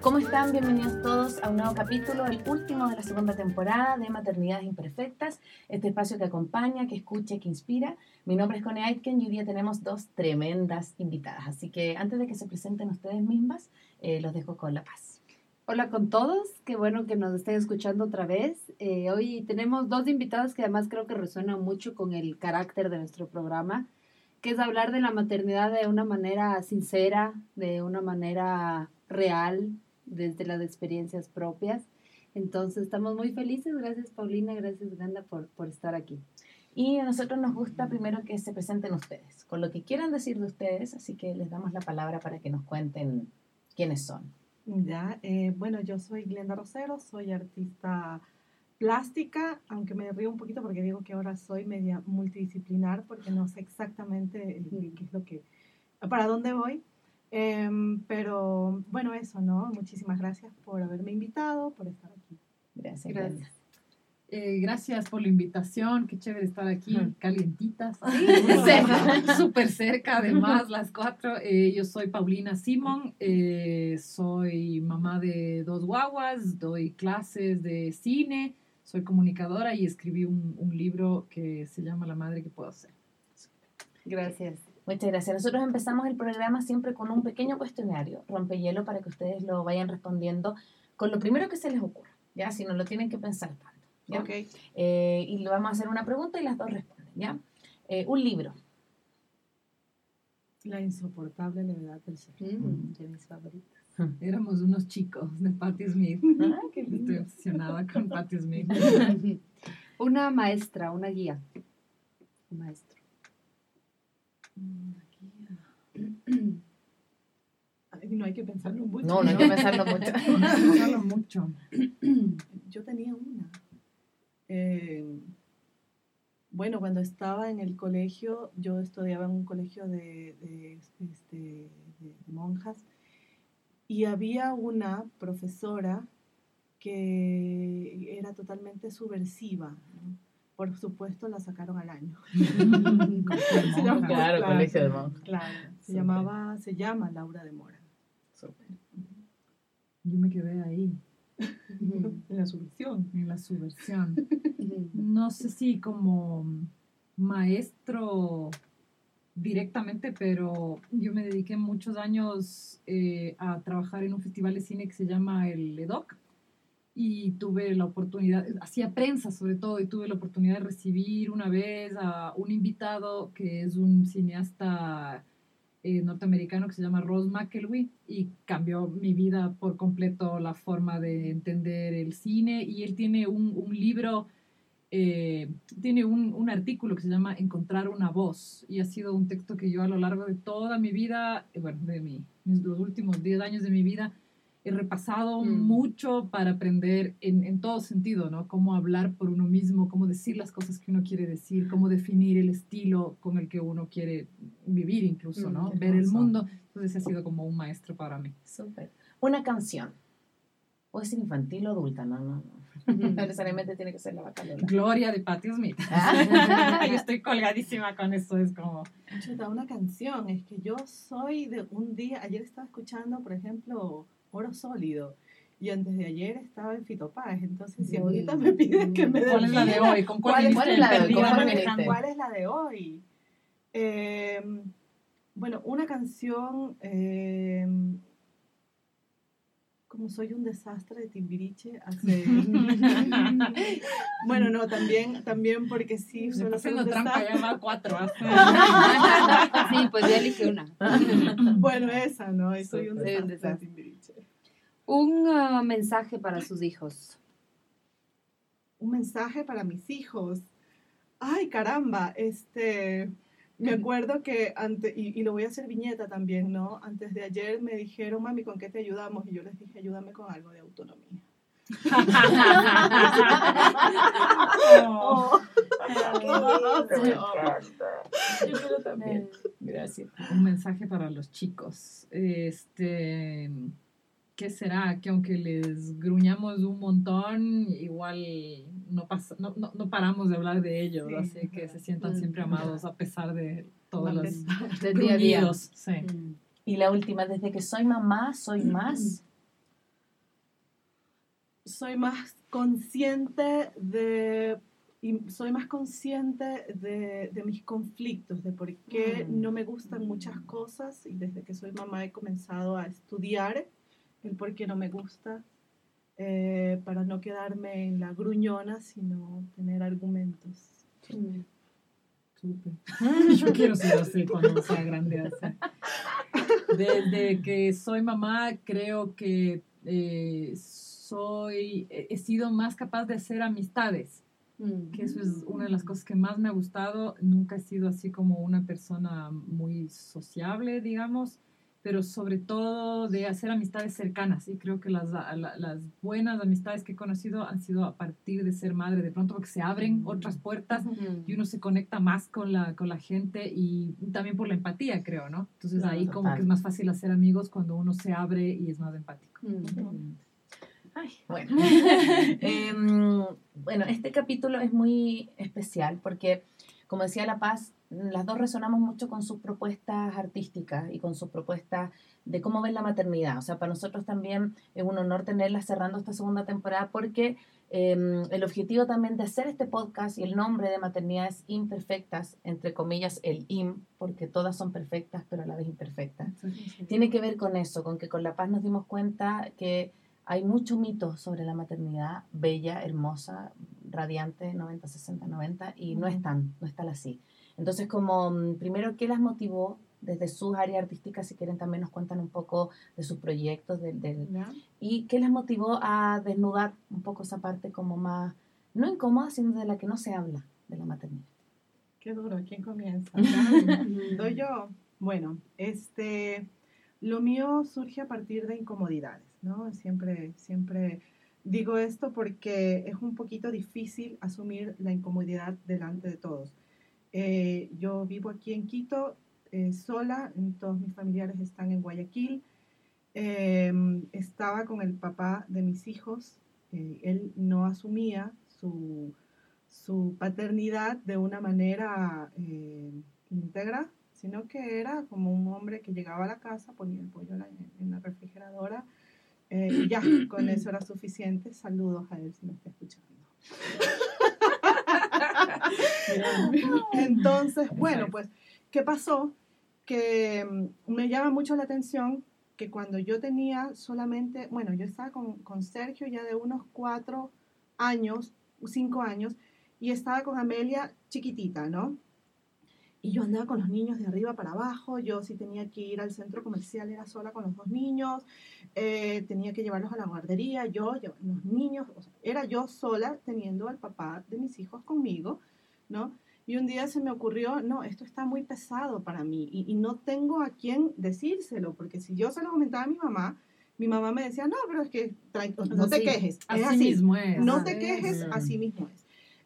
¿Cómo están? Bienvenidos todos a un nuevo capítulo, el último de la segunda temporada de Maternidades Imperfectas, este espacio que acompaña, que escucha, que inspira. Mi nombre es Cone Aitken y hoy día tenemos dos tremendas invitadas, así que antes de que se presenten ustedes mismas, eh, los dejo con la paz. Hola con todos, qué bueno que nos estén escuchando otra vez. Eh, hoy tenemos dos invitados que además creo que resuenan mucho con el carácter de nuestro programa, que es hablar de la maternidad de una manera sincera, de una manera real, desde las experiencias propias. Entonces estamos muy felices. Gracias Paulina, gracias Ganda por, por estar aquí. Y a nosotros nos gusta primero que se presenten ustedes, con lo que quieran decir de ustedes, así que les damos la palabra para que nos cuenten quiénes son. Ya, eh, bueno, yo soy Glenda Rosero, soy artista plástica, aunque me río un poquito porque digo que ahora soy media multidisciplinar porque no sé exactamente qué es lo que, para dónde voy, Em, pero bueno, eso, ¿no? Muchísimas gracias por haberme invitado, por estar aquí. Gracias. Gracias. Eh, gracias por la invitación, qué chévere estar aquí, calientitas, súper cerca, además, las cuatro. Eh, yo soy Paulina Simón, eh, soy mamá de dos guaguas, doy clases de cine, soy comunicadora y escribí un, un libro que se llama La Madre que Puedo Ser. Gracias. Muchas gracias. Nosotros empezamos el programa siempre con un pequeño cuestionario, rompehielo, para que ustedes lo vayan respondiendo con lo primero que se les ocurra, ¿ya? Si no lo tienen que pensar tanto, ¿ya? Eh, y le vamos a hacer una pregunta y las dos responden, ¿ya? Eh, un libro. La insoportable levedad del ser. Mm, de mis favoritos. Éramos unos chicos de Patti Smith. Ah, Estoy obsesionada con Patti Smith. una maestra, una guía. Un maestro. no hay que pensarlo mucho. No, no hay que pensarlo mucho. pensarlo mucho. Yo tenía una. Eh, bueno, cuando estaba en el colegio, yo estudiaba en un colegio de, de, este, monjas y había una profesora que era totalmente subversiva. Por supuesto, la sacaron al año. se claro, colegio de monjas. Claro, se, llamaba, se llama Laura de Mora. Yo me quedé ahí. en la subversión. En la subversión. no sé si como maestro directamente, pero yo me dediqué muchos años eh, a trabajar en un festival de cine que se llama el EDOC y tuve la oportunidad, hacía prensa sobre todo, y tuve la oportunidad de recibir una vez a un invitado que es un cineasta eh, norteamericano que se llama Ross McElwee y cambió mi vida por completo la forma de entender el cine y él tiene un, un libro, eh, tiene un, un, artículo que se llama Encontrar una voz y ha sido un texto que yo a lo largo de toda mi vida, eh, bueno, de mi, los últimos 10 años de mi vida, he repasado mm. mucho para aprender en, en, todo sentido, ¿no? Cómo hablar por uno mismo, cómo decir las cosas que uno quiere decir, cómo definir el estilo con el que uno quiere vivir incluso, ¿no? Mm, Ver el mundo. Entonces ha sido como un maestro para mí. Súper. Una canción. Puede ser infantil o adulta, no, no, no. No necesariamente tiene que ser la bacalera. Gloria de Patti Smith. Ah. yo estoy colgadísima con eso, es como... Chuta, una canción, es que yo soy de un día, ayer estaba escuchando, por ejemplo, oro sólido. Y antes de ayer estaba en Fitopaz, entonces si ahorita me piden que me ¿Cuál es la de hoy? ¿Con cuál, ¿Cuál, es la de hoy? ¿Cuál es la de hoy? Eh, bueno, una canción, eh, como soy un desastre de Timbiriche, hace... bueno, no, también, también porque sí, suelo haciendo trampa, ya va cuatro. sí, pues ya elige una. bueno, esa, ¿no? Soy un desastre de Timbiriche. Un uh, mensaje para sus hijos. Un mensaje para mis hijos. Ay, caramba, este, me acuerdo que antes, y, lo voy a hacer viñeta también, ¿no? Antes de ayer me dijeron, mami, ¿con qué te ayudamos? Y yo les dije, ayúdame con algo de autonomía. oh, Yo también. Gracias. Un mensaje para los chicos. Este ¿qué será? Que aunque les gruñamos un montón, igual no, pasa, no, no, paramos de hablar de ellos, así que se sientan siempre amados a pesar de todos los gruñidos. Sí. Y la última, desde que soy mamá, soy más. soy más consciente de y soy más consciente de, de mis conflictos, de por qué Mm. no me gustan muchas cosas y desde que soy mamá he comenzado a estudiar el por qué no me gusta eh, para no quedarme en la gruñona, sino tener argumentos. Mm. Súper. Yo quiero ser así cuando sea grande. así. Desde que soy mamá, creo que eh, soy, he he sido más capaz de hacer amistades, Mm. que eso es una de las cosas que más me ha gustado. Nunca he sido así como una persona muy sociable, digamos, pero sobre todo de hacer amistades cercanas. Y creo que las, la- las buenas amistades que he conocido han sido a partir de ser madre, de pronto porque se abren otras puertas Mm. y uno se conecta más con la, con la gente y también por la empatía, creo, ¿no? Entonces Claro, ahí como que es más fácil hacer amigos cuando uno se abre y es más empático. Mm. Ay, bueno. Em, bueno, este capítulo es muy especial porque, como decía La Paz, las dos resonamos mucho con sus propuestas artísticas y con sus propuestas de cómo ven la maternidad. O sea, para nosotros también es un honor tenerla cerrando esta segunda temporada porque em, el objetivo también de hacer este podcast y el nombre de maternidades imperfectas, entre comillas, el IM, porque todas son perfectas pero a la vez imperfectas tiene que ver con eso, con que con La Paz nos dimos cuenta que hay mucho mito sobre la maternidad, bella, hermosa, radiante, 90, 60, 90, y no es tan, no es tal así. Entonces, como mm, primero, ¿qué las motivó desde sus áreas artísticas? Si quieren, también nos cuentan un poco de sus proyectos, del, del- ¿Ya? y qué les motivó a desnudar un poco esa parte como más, no incómoda, sino de la que no se habla de la maternidad. Qué duro, ¿quién comienza? ¿Doy yo? Bueno, este, lo mío surge a partir de incomodidades, ¿no? Siempre, siempre digo esto porque es un poquito difícil asumir la incomodidad delante de todos. Eh, yo vivo aquí en Quito eh, sola, todos mis familiares están en Guayaquil. Eh, estaba con el papá de mis hijos, eh, él no asumía su, su paternidad de una manera eh, íntegra, sino que era como un hombre que llegaba a la casa, ponía el pollo en la, en la refrigeradora eh, y ya, con eso era suficiente. Saludos a él si me está escuchando. Entonces, bueno, pues, ¿qué pasó? Que mm, me llama mucho la atención que cuando yo tenía solamente, bueno, yo estaba con, con Sergio ya de unos cuatro años, cinco años, y estaba con Amelia chiquitita, ¿no? Y yo andaba con los niños de arriba para abajo, yo sí tenía que ir al centro comercial, era sola con los dos niños, eh, tenía que llevarlos a la guardería, yo, yo los niños, o sea, era yo sola teniendo al papá de mis hijos conmigo, ¿no? Y un día se me ocurrió, no, esto está muy pesado para mí y, y no tengo a quién decírselo, porque si yo se lo comentaba a mi mamá, mi mamá me decía, no, pero es que no te quejes, es Así, así, mismo es. no te quejes, así mismo es.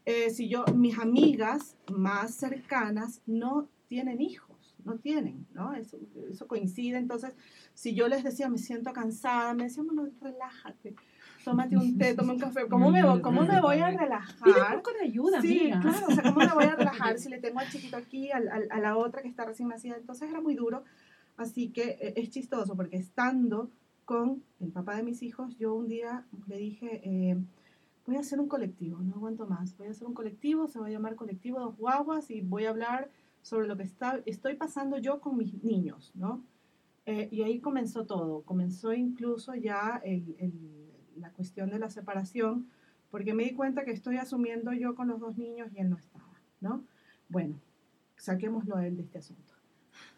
Eh, si yo, mis amigas más cercanas no tienen hijos, no tienen, ¿no? Eso, eso coincide. Entonces, si yo les decía, me siento cansada, me decían, bueno, relájate, tómate un té, toma un café. ¿Cómo me, voy- cómo me voy a Pide un relajar? poco de ayuda, Sí, amiga. claro, o sea, ¿cómo me voy a relajar si le tengo al chiquito aquí, al- al- a la otra que está recién nacida? Entonces era muy duro. Así que eh, es chistoso porque estando con el papá de mis hijos, yo un día le dije, eh, voy a hacer un colectivo, no aguanto más, voy a hacer un colectivo, se va a llamar Colectivo Dos Guaguas y voy a hablar sobre lo que está, estoy pasando yo con mis niños, ¿no? Eh, y ahí comenzó todo, comenzó incluso ya el- el- la cuestión de la separación, porque me di cuenta que estoy asumiendo yo con los dos niños y él no estaba, ¿no? Bueno, saquémoslo él de este asunto.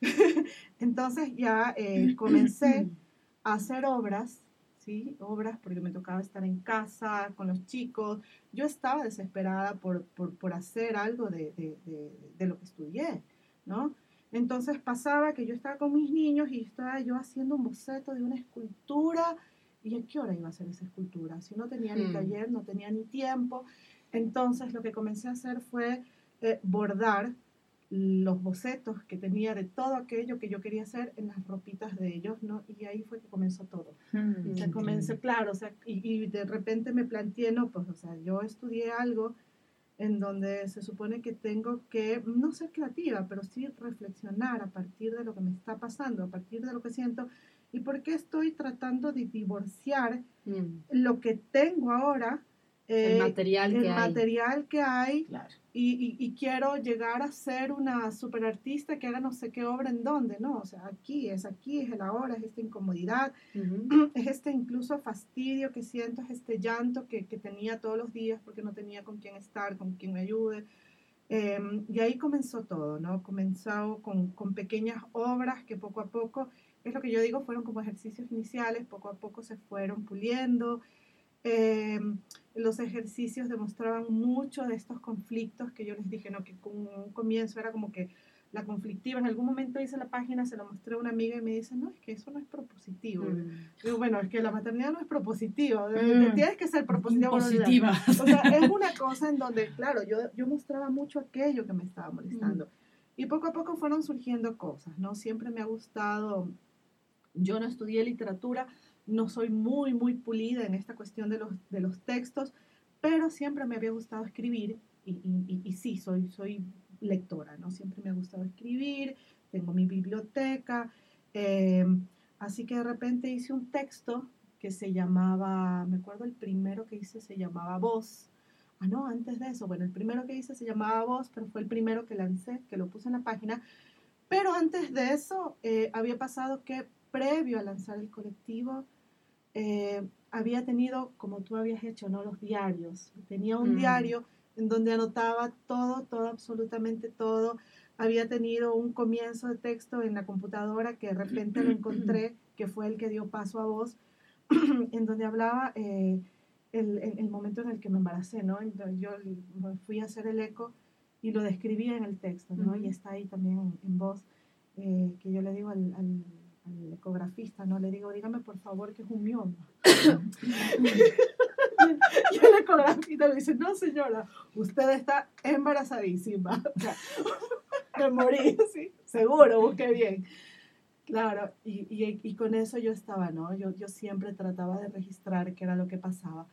Entonces ya eh, comencé a hacer obras, ¿sí? Obras porque me tocaba estar en casa con los chicos. Yo estaba desesperada por, por, por hacer algo de, de, de, de lo que estudié, ¿no? Entonces pasaba que yo estaba con mis niños y estaba yo haciendo un boceto de una escultura. ¿Y a qué hora iba a hacer esa escultura? Si no tenía ni Hmm. taller, no tenía ni tiempo. Entonces lo que comencé a hacer fue eh, bordar los bocetos que tenía de todo aquello que yo quería hacer en las ropitas de ellos, ¿no? Y ahí fue que comenzó todo. Mm, O sea, comencé, claro, o sea, y, y de repente me planteé, no, pues, o sea, yo estudié algo en donde se supone que tengo que, no ser creativa, pero sí reflexionar a partir de lo que me está pasando, a partir de lo que siento, ¿Y por qué estoy tratando de divorciar Mm. lo que tengo ahora? El eh, material el que hay. material que hay Claro. y, y- y quiero llegar a ser una superartista que haga no sé qué obra en dónde, ¿no? O sea, aquí, es aquí, es el ahora, es esta incomodidad, es este incluso fastidio que siento, es este llanto que, que tenía todos los días porque no tenía con quién estar, con quién me ayude. Eh, y ahí comenzó todo, ¿no? Comenzó con, con pequeñas obras que poco a poco, es lo que yo digo, fueron como ejercicios iniciales, poco a poco se fueron puliendo. Eh, los ejercicios demostraban mucho de estos conflictos que yo les dije, ¿no? Que con un comienzo era como que la conflictiva. En algún momento hice la página, se lo mostré a una amiga y me dice, no, es que eso no es propositivo. Mm. Digo, bueno, es que la maternidad no es propositiva, Mm. tienes que ser propositiva. Positiva. O sea, es una cosa en donde, claro, yo, yo mostraba mucho aquello que me estaba molestando. Y poco a poco fueron surgiendo cosas, ¿no? Siempre me ha gustado, yo no estudié literatura, no soy muy, muy pulida en esta cuestión de los, de los textos, pero siempre me había gustado escribir y, y, sí, soy, soy lectora, ¿no? Siempre me ha gustado escribir, tengo mi biblioteca, eh, así que de repente hice un texto que se llamaba, me acuerdo el primero que hice se llamaba Voz. Ah, no, antes de eso, bueno, el primero que hice se llamaba Voz, pero fue el primero que lancé, que lo puse en la página. Pero antes de eso, eh, había pasado que previo a lanzar el colectivo, eh, había tenido, como tú habías hecho, ¿no? Los diarios. Tenía un Mm. diario en donde anotaba todo, todo, absolutamente todo. Había tenido un comienzo de texto en la computadora que de repente lo encontré, que fue el que dio paso a voz, en donde hablaba eh, el, el- el momento en el que me embaracé, ¿no? Entonces, yo fui a hacer el eco y lo describía en el texto, ¿no? Ujú. Y está ahí también en, en voz, eh, que yo le digo al, al- al ecografista, ¿no? Le digo, dígame por favor que es un mioma. y el ecografista me dice, no señora, usted está embarazadísima. Me morí, sí, seguro, busqué bien. Claro, y, y, y con eso yo estaba, ¿no? Yo, yo siempre trataba de registrar qué era lo que pasaba.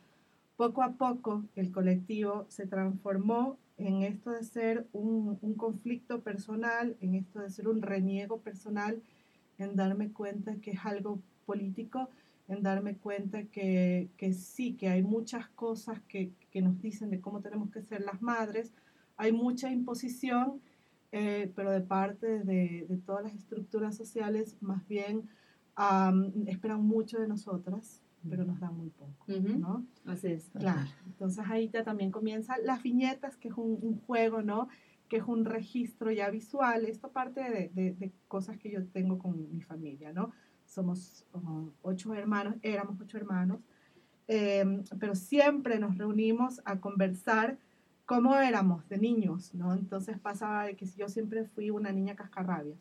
Poco a poco el colectivo se transformó en esto de ser un, un conflicto personal, en esto de ser un reniego personal, en darme cuenta que es algo político, en darme cuenta que, que sí, que hay muchas cosas que, que nos dicen de cómo tenemos que ser las madres, hay mucha imposición, eh, pero de parte de, de todas las estructuras sociales, más bien esperan mucho de nosotras, pero nos dan muy poco. ¿no? Así es. Claro, entonces ahí ya también comienzan las viñetas, que es un, un juego, ¿no? Que es un registro ya visual. Esto parte de, cosas que yo tengo con mi familia, ¿no? Somos uh, ocho hermanos, éramos ocho hermanos, eh, pero siempre nos reunimos a conversar cómo éramos de niños, ¿no? Entonces pasaba que yo siempre fui una niña cascarrabias.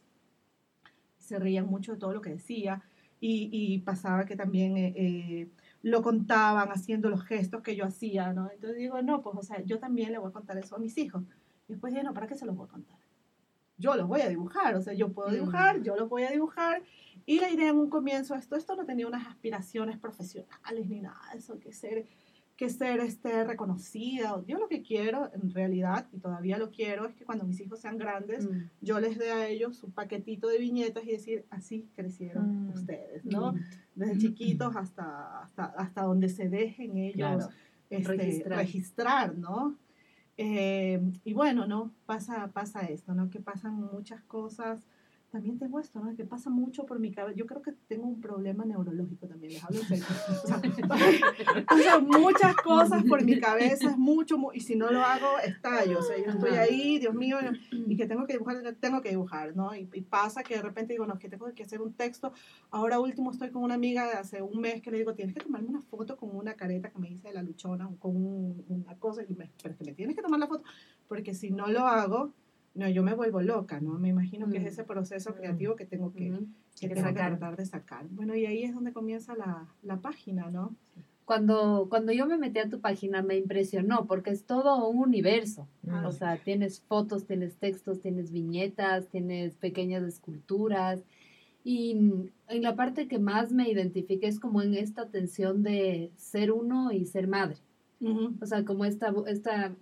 Se reían mucho de todo lo que decía y, y pasaba que también eh, eh, lo contaban haciendo los gestos que yo hacía, ¿no? Entonces digo, no, pues, o sea, yo también le voy a contar eso a mis hijos. Después dije, no, ¿para qué se los voy a contar? Yo los voy a dibujar, o sea, yo puedo Mm. dibujar, yo los voy a dibujar. Y la idea en un comienzo, esto, esto no tenía unas aspiraciones profesionales ni nada de eso, que ser, que ser este, reconocida. Yo lo que quiero, en realidad, y todavía lo quiero, es que cuando mis hijos sean grandes, Mm. yo les dé a ellos su paquetito de viñetas y decir, así crecieron Mm. ustedes, ¿no? Mm. Desde chiquitos hasta, hasta, hasta donde se dejen ellos Claro. este, Registrar. registrar. ¿no? Eh, y bueno, ¿no? Pasa, pasa esto, ¿no? Que pasan muchas cosas. También tengo esto, ¿no? Que pasa mucho por mi cabeza. Yo creo que tengo un problema neurológico también, les hablo en serio. O sea, muchas cosas por mi cabeza, es mucho, mu- y si no lo hago, estallo. O sea, yo estoy ahí, Dios mío, y que tengo que dibujar, tengo que dibujar, ¿no? Y, y pasa que de repente digo, no, que tengo que hacer un texto. Ahora último estoy con una amiga de hace un mes que le digo, tienes que tomarme una foto con una careta que me dice de la luchona, con un- una cosa, y me, pero es que me tienes que tomar la foto, porque si no lo hago, no, yo me vuelvo loca, ¿no? Me imagino que es Mm. ese proceso Mm. creativo que tengo que, Ujú. que, Que tengo que sacar. tratar de sacar. Bueno, y ahí es donde comienza la, la página, ¿no? Cuando, cuando yo me metí a tu página me impresionó porque es todo un universo. Mm. O sea, tienes fotos, tienes textos, tienes viñetas, tienes pequeñas esculturas. Y mm, en la parte que más me identifiqué es como en esta tensión de ser uno y ser madre. O sea, como esta, esta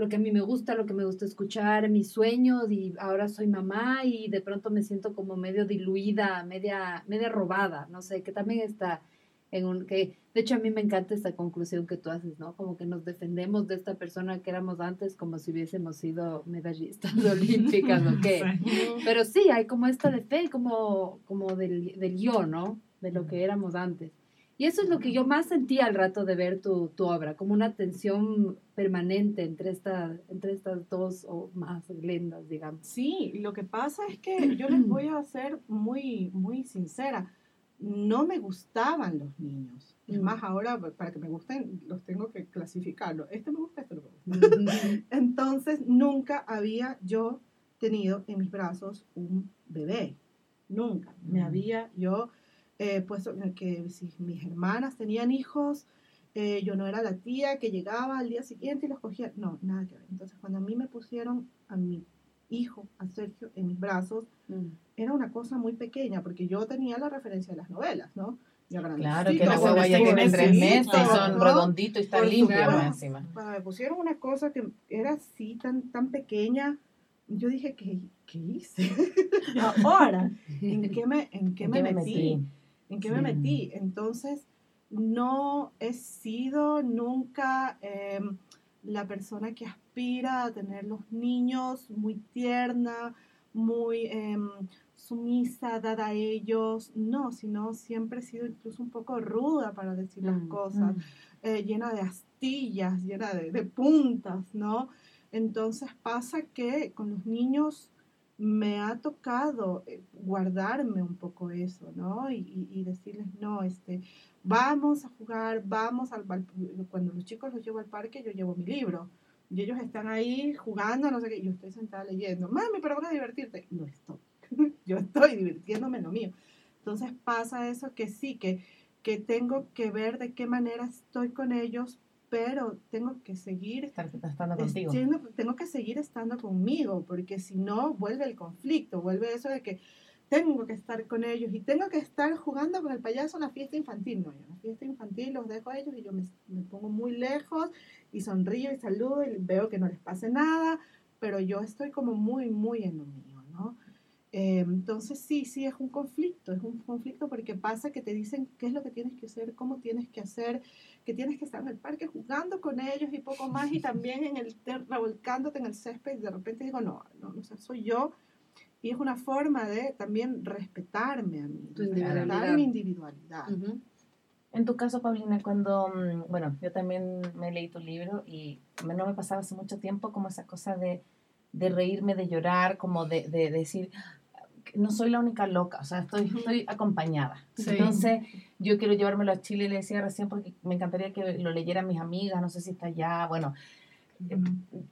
lo que a mí me gusta, lo que me gusta escuchar, mis sueños y ahora soy mamá y de pronto me siento como medio diluida, media, media robada, no sé, que también está en un, que de hecho a mí me encanta esta conclusión que tú haces, ¿no? Como que nos defendemos de esta persona que éramos antes como si hubiésemos sido medallistas olímpicas o qué. Pero sí, hay como esta de fe, como, como del, del yo, ¿no? De lo que éramos antes. Y eso es lo que yo más sentí al rato de ver tu, tu obra, como una tensión permanente entre, esta, entre estas dos o más lendas, digamos. Sí, lo que pasa es que yo les voy a ser muy, muy sincera. No me gustaban los niños. Es Mm. más, ahora para que me gusten, los tengo que clasificarlo. Este me gusta, este no me gusta. Entonces, nunca había yo tenido en mis brazos un bebé. Nunca. Me Mm. había yo eh, puesto en que si mis hermanas tenían hijos, eh, yo no era la tía que llegaba al día siguiente y los cogía. No, nada que ver. Entonces, cuando a mí me pusieron a mi hijo, a Sergio, en mis brazos, Mm. era una cosa muy pequeña, porque yo tenía la referencia de las novelas, ¿no? Ya Claro, que grandecito, la con cebolla este tiene tres meses y son ¿no? redonditos y están limpios encima. Cuando me pusieron una cosa que era así, tan, tan pequeña, yo dije, ¿qué, qué hice? Ahora, ¿en qué me, en qué ¿En me qué me metí? ¿En qué Sí. me metí? Entonces, no he sido nunca em, la persona que aspira a tener los niños muy tierna, muy em, sumisa, dada a ellos. No, sino siempre he sido incluso un poco ruda para decir las Mm, cosas, eh, llena de astillas, llena de, de puntas, ¿no? Entonces pasa que con los niños me ha tocado eh, guardarme un poco eso, ¿no? Y, decirles, no, este, vamos a jugar, vamos al, Cuando los chicos los llevo al parque, yo llevo mi libro. Y ellos están ahí jugando, no sé qué, yo estoy sentada leyendo. Mami, pero van a divertirte. No estoy. yo estoy divirtiéndome en lo mío. Entonces pasa eso que sí, que, que tengo que ver de qué manera estoy con ellos, pero tengo que seguir Estar estando contigo. Siendo- tengo que seguir estando conmigo, porque si no, vuelve el conflicto, vuelve eso de que tengo que estar con ellos y tengo que estar jugando con el payaso en la fiesta infantil. No, yo en la fiesta infantil los dejo a ellos y yo me, me pongo muy lejos y sonrío y saludo y veo que no les pase nada, pero yo estoy como muy, muy en lo. Eh, entonces sí, sí, es un conflicto, es un conflicto porque pasa que te dicen qué es lo que tienes que hacer, cómo tienes que hacer, que tienes que estar en el parque jugando con ellos y poco más, y también en el te- revolcándote en el césped, y de repente digo, no, no, o sea, soy yo, y es una forma de también respetarme a mí, Tu respetar individualidad. mi individualidad. En tu caso, Paulina, cuando, mm, bueno, yo también me leí tu libro y no me pasaba hace mucho tiempo como esa cosa de, de reírme, de llorar, como de, de decir, no soy la única loca, o sea, estoy, estoy acompañada. Sí. Entonces, yo quiero llevármelo a Chile, le decía recién, porque me encantaría que lo leyeran mis amigas, no sé si está allá, bueno,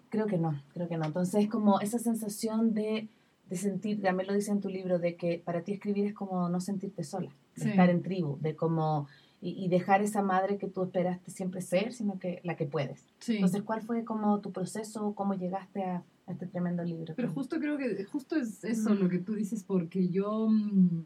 creo que no, creo que no. Entonces, es como esa sensación de, de sentir, también lo dice en tu libro, de que para ti escribir es como no sentirte sola, Sí. estar en tribu, de como y, y dejar esa madre que tú esperaste siempre ser, sino que la que puedes. Sí. Entonces, ¿cuál fue como tu proceso, cómo llegaste a, a este tremendo libro? Pero justo creo que justo es eso lo que tú dices, porque yo, mm,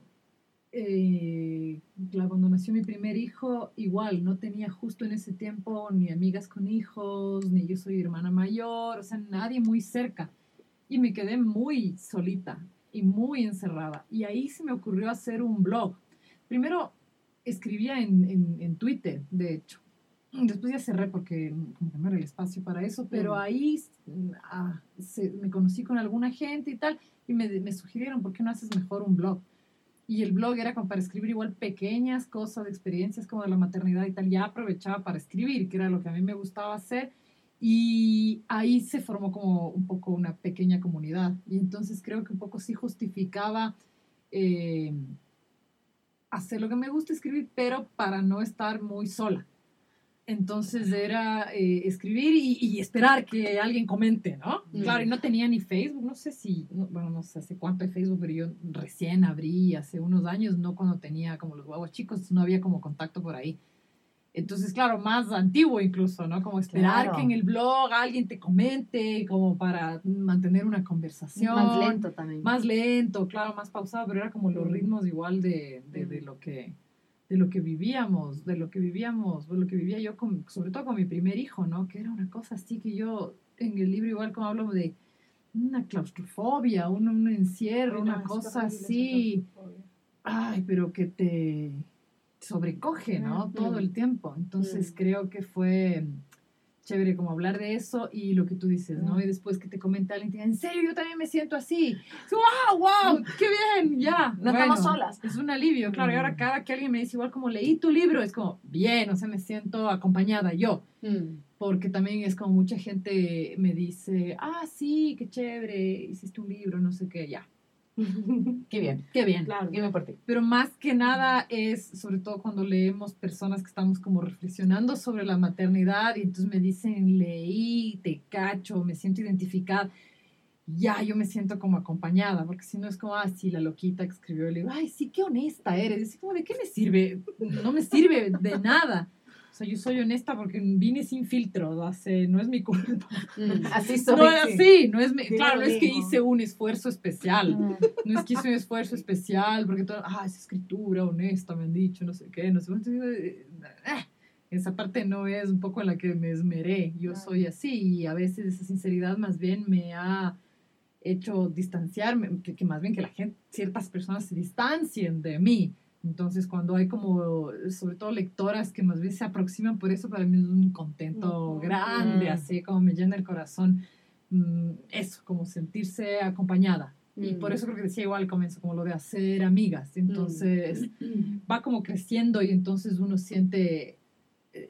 eh, cuando nació mi primer hijo, igual, no tenía justo en ese tiempo ni amigas con hijos, ni yo soy hermana mayor, o sea, nadie muy cerca. Y me quedé muy solita y muy encerrada. Y ahí se me ocurrió hacer un blog. Primero escribía en, en, en Twitter, de hecho. Después ya cerré porque como que no era el espacio para eso, pero ahí ah, se- me conocí con alguna gente y tal, y me, me sugirieron, ¿por qué no haces mejor un blog? Y el blog era como para escribir igual pequeñas cosas, experiencias como de la maternidad y tal. Ya aprovechaba para escribir, que era lo que a mí me gustaba hacer. Y ahí se formó como un poco una pequeña comunidad. Y entonces creo que un poco sí justificaba eh, hacer lo que me gusta escribir, pero para no estar muy sola. Entonces era eh, escribir y, y esperar que alguien comente, ¿no? Mm. Claro, y no tenía ni Facebook, no sé si, no- bueno, no sé hace cuánto hay Facebook, pero yo recién abrí hace unos años, no cuando tenía como los guaguas chicos, no había como contacto por ahí. Entonces, claro, más antiguo incluso, ¿no? Como esperar Claro. que en el blog alguien te comente, como para mantener una conversación. Más lento también. Más lento, claro, más pausado, pero era como los ritmos igual de, de, de lo que de lo que vivíamos, de lo que vivíamos, de lo que vivía yo, con, sobre todo con mi primer hijo, ¿no? Que era una cosa así que yo en el libro igual como hablo de una claustrofobia, un, un encierro, una cosa así, ay, pero que te sobrecoge, ¿no? Todo el tiempo. Entonces creo que fue chévere como hablar de eso y lo que tú dices, ¿no? Y después que te comenta alguien, te diga, en serio, yo también me siento así. ¡Wow, wow! ¡Qué bien! Ya. No estamos solas. Es un alivio, claro. Y ahora cada que alguien me dice igual como leí tu libro, es como, bien, o sea, me siento acompañada yo Mm. porque también es como mucha gente me dice, ah, sí, qué chévere, hiciste un libro, no sé qué, ya, Qué bien. qué bien. Claro. Qué bien por ti. Pero más que nada es, sobre todo cuando leemos personas que estamos como reflexionando sobre la maternidad y entonces me dicen, leí, te cacho, me siento identificada. Ya, yo me siento como acompañada, porque si no es como, ah, sí, la loquita que escribió el libro, ay, sí, qué honesta eres. Y así como, ¿de qué me sirve? No me sirve de nada. O sea, yo soy honesta porque vine sin filtros, hace, no es mi culpa. Mm. Así soy. No es así, no es mi, Sí, claro, no es que hice un esfuerzo especial. Mm. No es que hice un esfuerzo especial porque todo, ah, es escritura honesta, me han dicho, no sé qué, no sé. Eh, eh, Esa parte no es un poco en la que me esmeré. Yo Claro. soy así y a veces esa sinceridad más bien me ha hecho distanciarme, que, que más bien que la gente, ciertas personas se distancien de mí. Entonces, cuando hay como, sobre todo lectoras que más bien se aproximan por eso, para mí es un contento grande, Mm. así como me llena el corazón. mm, Eso, como sentirse acompañada. Y Mm. por eso creo que decía igual al comienzo, como lo de hacer amigas. Entonces, va como creciendo y entonces uno siente eh,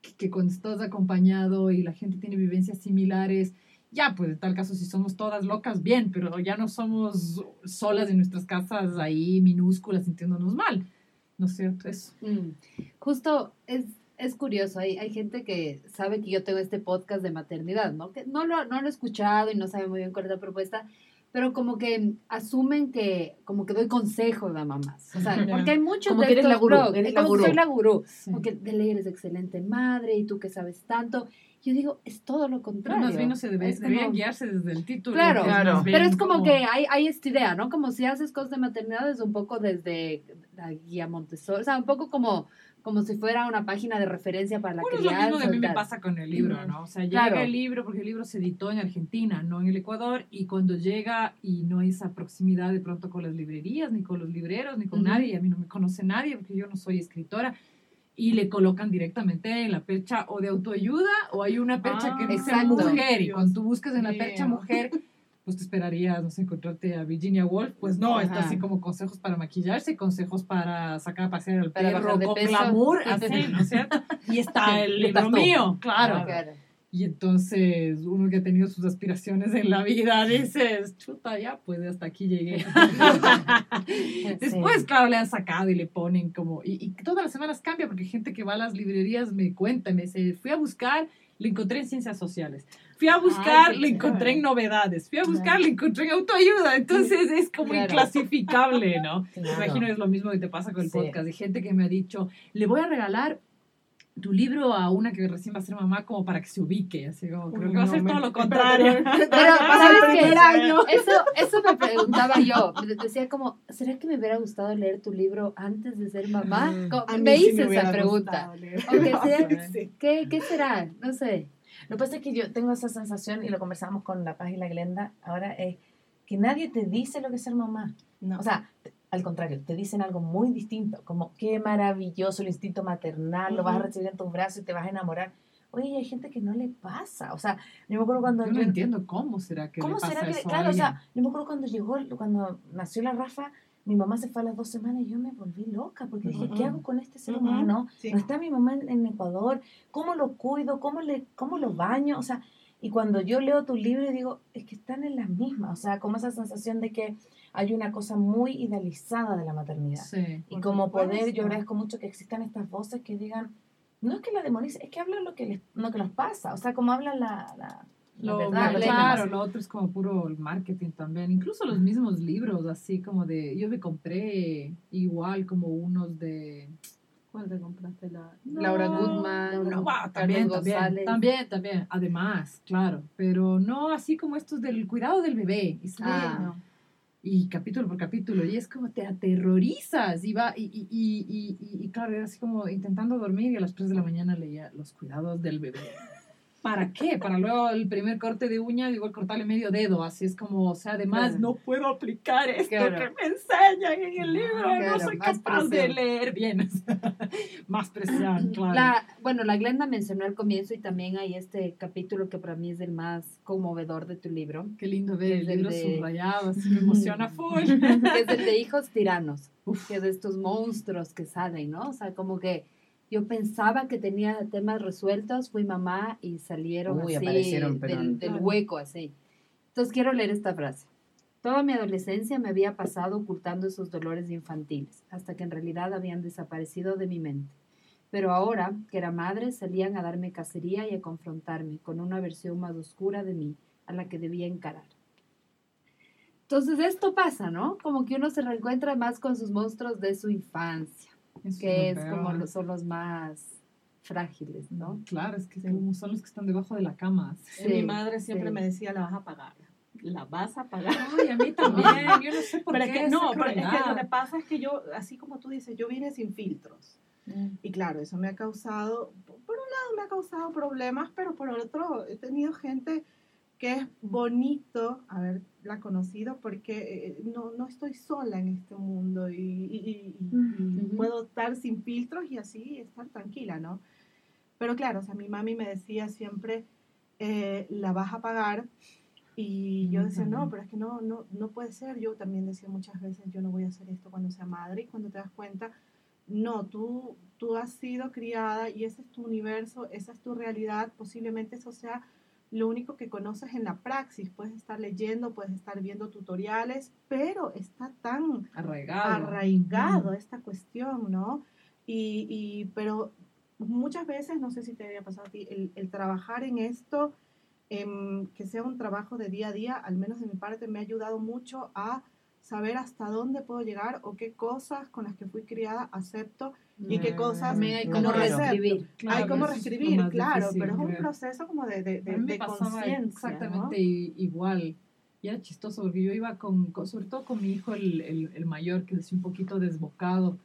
que, que cuando estás acompañado y la gente tiene vivencias similares, ya, pues en tal caso, si somos todas locas, bien, pero ya no somos solas en nuestras casas ahí minúsculas sintiéndonos mal. ¿No es cierto? Eso. Mm. Justo es, es curioso, hay, hay gente que sabe que yo tengo este podcast de maternidad, ¿no? Que no lo, no lo he escuchado y no sabe muy bien cuál es la propuesta, pero como que asumen que como que doy consejos a mamás. O sea, porque hay muchos Como de que eres estos la gurú, blogs, eres es la como que gurú. soy la gurú. Sí. Porque de ley eres excelente madre y tú que sabes tanto. Yo digo, es todo lo Pero contrario. más bien no se debe, Es como- deberían guiarse desde el título. Claro, Claro. Pero es como, que hay, hay esta idea, ¿no? Como si haces cosas de maternidad es un poco desde la guía Montessori, o sea, un poco como, como si fuera una página de referencia para la Bueno, es lo crianza. mismo que a mí me pasa con el libro. ¿no? O sea, llega Claro. el libro porque el libro se editó en Argentina, no en el Ecuador, y cuando llega y no hay esa proximidad de pronto con las librerías, ni con los libreros, ni con Ujú. nadie, a mí no me conoce nadie porque yo no soy escritora, y le colocan directamente en la percha o de autoayuda o hay una percha que Ah, dice exacto. mujer, y cuando tú buscas en la percha mujer, pues te esperarías, no sé, encontrarte a Virginia Woolf, pues no, está así como consejos para maquillarse, consejos para sacar a pasear al perro con glamour, así, ¿no es cierto? Y está el libro mío, claro. Claro. Y entonces uno que ha tenido sus aspiraciones en la vida dices, chuta, ya, pues hasta aquí llegué. Después, claro, le han sacado y le ponen como, y, y todas las semanas cambia porque gente que va a las librerías me cuenta, me dice, fui a buscar, le encontré en ciencias sociales. Fui a buscar, le encontré en novedades. Fui a buscar, le encontré en autoayuda. Entonces es como Claro. inclasificable, ¿no? Me Claro. imagino es lo mismo que te pasa con el Sí. podcast. Hay gente que me ha dicho, le voy a regalar tu libro a una que recién va a ser mamá como para que se ubique. Así como, creo que va a ser todo lo contrario. Pero, ¿sabes qué? Eso, eso me preguntaba yo. Me Decía como, ¿será que me hubiera gustado leer tu libro antes de ser mamá? Mm. Me sí hice esa pregunta. gustado leer. Aunque sea- Sí. ¿Qué, ¿Qué será? No sé. Lo que pasa es que yo tengo esa sensación, y lo conversamos con la Paz y la Glenda, ahora es que nadie te dice lo que es ser mamá. No. O sea, al contrario, te dicen algo muy distinto, como qué maravilloso el instinto maternal, lo vas a recibir en tus brazos y te vas a enamorar. Oye, hay gente que no le pasa. O sea, yo me acuerdo cuando Yo no yo- entiendo cómo será que ¿Cómo le pasa será que, eso claro, o sea, yo me acuerdo cuando llegó, cuando nació la Rafa, mi mamá se fue a las dos semanas y yo me volví loca porque dije, ¿qué hago con este ser humano? Sí. No está mi mamá en, en Ecuador, ¿cómo lo cuido? ¿Cómo, le, ¿Cómo lo baño? O sea, y cuando yo leo tu libro digo, es que están en las mismas, o sea, como esa sensación de que hay una cosa muy idealizada de la maternidad. Sí. Y como poder, yo agradezco mucho que existan estas voces que digan, no es que la demonicen, es que hablan lo que les, lo que nos pasa, o sea, como hablan la, la, Lo, verdad, lo- los claro, lo otro es como puro marketing también. Incluso los mismos libros, así como de. Yo me compré igual como unos de. ¿Cuál te compraste? La... Laura No, Goodman, no, va, también, también, también, también. Además, claro. Pero no así como estos del cuidado del bebé. Lee- Ah. Y capítulo por capítulo. Y es como te aterrorizas. Y, va, y, y, y- y claro, era así como intentando dormir y a las 3 de la mañana leía los cuidados del bebé. ¿Para qué? Para luego el primer corte de uña, igual cortarle medio dedo, así es como, o sea, además Claro. no puedo aplicar esto Claro. que me enseñan en el libro, Claro, no soy capaz de presión. leer bien. más presión, claro. La, bueno, la Glenda mencionó al comienzo y también hay este capítulo que para mí es el más conmovedor de tu libro, Qué lindo ver el el libro de- subrayado, así me emociona full. que es el de hijos tiranos, Uf. que es de estos monstruos que salen, ¿no? O sea, como que yo pensaba que tenía temas resueltos, fui mamá y salieron Uy, así del, del hueco, así. Entonces quiero leer esta frase. Toda mi adolescencia me había pasado ocultando esos dolores infantiles, hasta que en realidad habían desaparecido de mi mente. Pero ahora, que era madre, salían a darme cacería y a confrontarme con una versión más oscura de mí, a la que debía encarar. Entonces esto pasa, ¿no? Como que uno se reencuentra más con sus monstruos de su infancia, Eso que lo es como los, son los más frágiles, ¿no? Claro, es que como son los que están debajo de la cama. Sí, Mi madre siempre sí. me decía, la vas a pagar. La vas a pagar. Ay, a mí también, yo no sé por Pero qué. es que, no, pero es que lo que pasa es que yo, así como tú dices, yo vine sin filtros. Y claro, eso me ha causado, por un lado me ha causado problemas, pero por otro he tenido gente que es bonito haberla conocido porque eh, no, no estoy sola en este mundo y, y- y- y- puedo estar sin filtros y así estar tranquila, ¿no? Pero claro, o sea, mi mami me decía siempre, eh, la vas a pagar. Y yo decía, no, pero es que no, no, no puede ser. Yo también decía muchas veces, yo no voy a hacer esto cuando sea madre. Y cuando te das cuenta, no, tú, tú has sido criada y ese es tu universo, esa es tu realidad. Posiblemente eso sea lo único que conoces en la praxis. Puedes estar leyendo, puedes estar viendo tutoriales, pero está tan Arraigado. arraigado esta cuestión, ¿no? Y, y- pero muchas veces, no sé si te había pasado a ti, el, el trabajar en esto, em, que sea un trabajo de día a día, al menos de mi parte, me ha ayudado mucho a saber hasta dónde puedo llegar o qué cosas con las que fui criada acepto y qué cosas También hay no como reescribir. Claro, hay como reescribir, claro, difícil, pero es un proceso como de, de, de, de conciencia, ¿no? exactamente i- igual. Y era chistoso porque yo iba con, con- sobre todo con mi hijo, el, el, el mayor, que es un poquito desbocado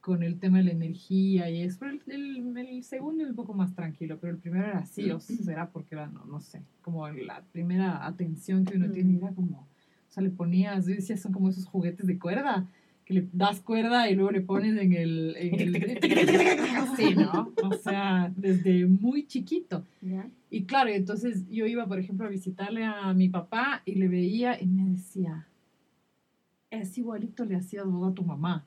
con el tema de la energía y eso. Pero el, el, el segundo es un poco más tranquilo, pero el primero era así, o sea, será porque era, no, no sé, como la primera atención que uno tiene era como, o sea, le ponías, yo decía, son como esos juguetes de cuerda que le das cuerda y luego le pones en el... En el así, ¿no? O sea, desde muy chiquito. Y claro, entonces yo iba, por ejemplo, a visitarle a mi papá y le veía y me decía, es igualito le hacías vos a tu mamá.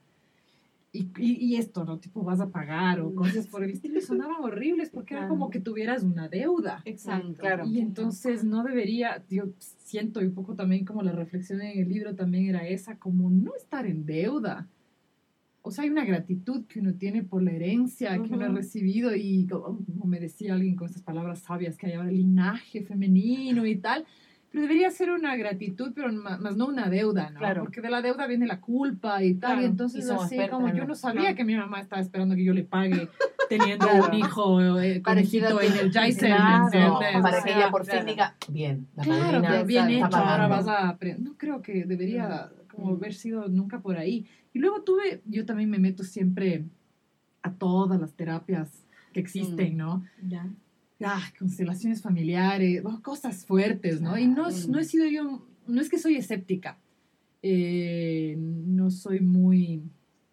Y, y, y esto, ¿no? Tipo, vas a pagar o cosas por el estilo. Y sonaban horribles porque era como que tuvieras una deuda. Exacto. Claro. Y entonces no debería, yo siento y un poco también como la reflexión en el libro también era esa, como no estar en deuda. O sea, hay una gratitud que uno tiene por la herencia que uno ha recibido y como como me decía alguien con esas palabras sabias que hay ahora, linaje femenino y tal. Pero debería ser una gratitud, pero más no una deuda, ¿no? Claro. Porque de la deuda viene la culpa y tal. Claro, y entonces y así expertas como yo no sabía claro. que mi mamá estaba esperando que yo le pague teniendo Claro. un hijo eh, Parecido en el Jaisen, Claro. ¿me entiendes? para O que ella por fin claro. diga, bien, la Claro, madrina bien está hecho, ahora vas a aprender. No creo que debería como haber sido nunca por ahí. Y luego tuve, yo también me meto siempre a todas las terapias que existen, Mm. ¿no? ¿Ya? Ah, constelaciones familiares, oh, cosas fuertes, ¿no? Y no, no he sido yo, no es que soy escéptica, eh, no soy muy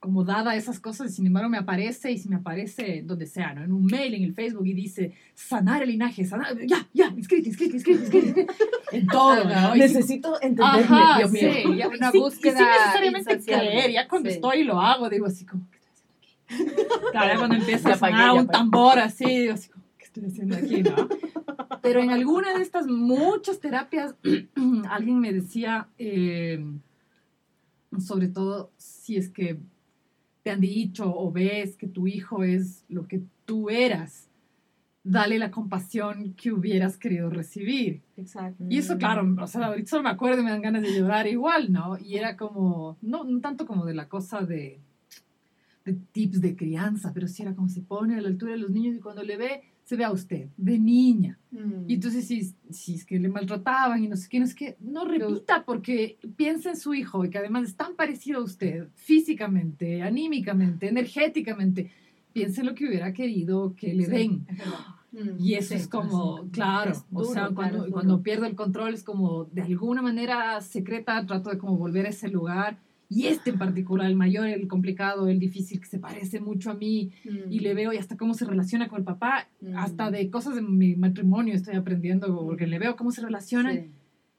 como dada a esas cosas, sin embargo me aparece y si me aparece donde sea, ¿no? En un mail, en el Facebook y dice sanar el linaje, sanar, ya, ya, inscrite, inscrite, inscrite, inscrite, en todo, ¿no? Necesito entenderme, Ajá, Dios mío. sí, ya, Una sí- búsqueda Y sin necesariamente creer, ya cuando Sí. estoy y lo hago, digo así como, ¿qué estoy haciendo aquí? Claro, cuando empieza a sonar un tambor así, digo así como, ¿qué estoy haciendo aquí, no? Pero en alguna de estas muchas terapias, alguien me decía, eh, sobre todo si es que te han dicho o ves que tu hijo es lo que tú eras, dale la compasión que hubieras querido recibir. Exacto. Y eso, claro, o sea, ahorita solo me acuerdo y me dan ganas de llorar igual, ¿no? Y era como, no, no tanto como de la cosa de, de tips de crianza, pero sí era como se pone a la altura de los niños y cuando le ve, se ve a usted, de niña. Mm. Y entonces, si, si es que le maltrataban y no sé qué, no que no repita porque piensa en su hijo y que además es tan parecido a usted, físicamente, anímicamente, energéticamente. Piense en lo que hubiera querido que le den. Mm. Y eso Sí, es como, claro, Es o sea, claro, cuando, duro. cuando pierdo el control es como, de alguna manera secreta, trato de como volver a ese lugar. Y este en particular, el mayor, el complicado, el difícil, que se parece mucho a mí, Mm. y le veo y hasta cómo se relaciona con el papá, Mm. hasta de cosas de mi matrimonio estoy aprendiendo, porque le veo cómo se relacionan. Sí.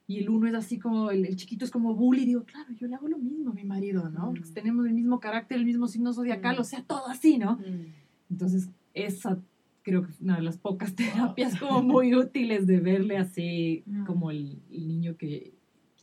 Y el uno es así como, el, el chiquito es como bully, digo, claro, yo le hago lo mismo a mi marido, ¿no? Mm. Porque tenemos el mismo carácter, el mismo signo zodiacal, Mm. o sea, todo así, ¿no? Mm. Entonces, esa creo que es una de las pocas terapias como muy útiles de verle así como el, el niño que,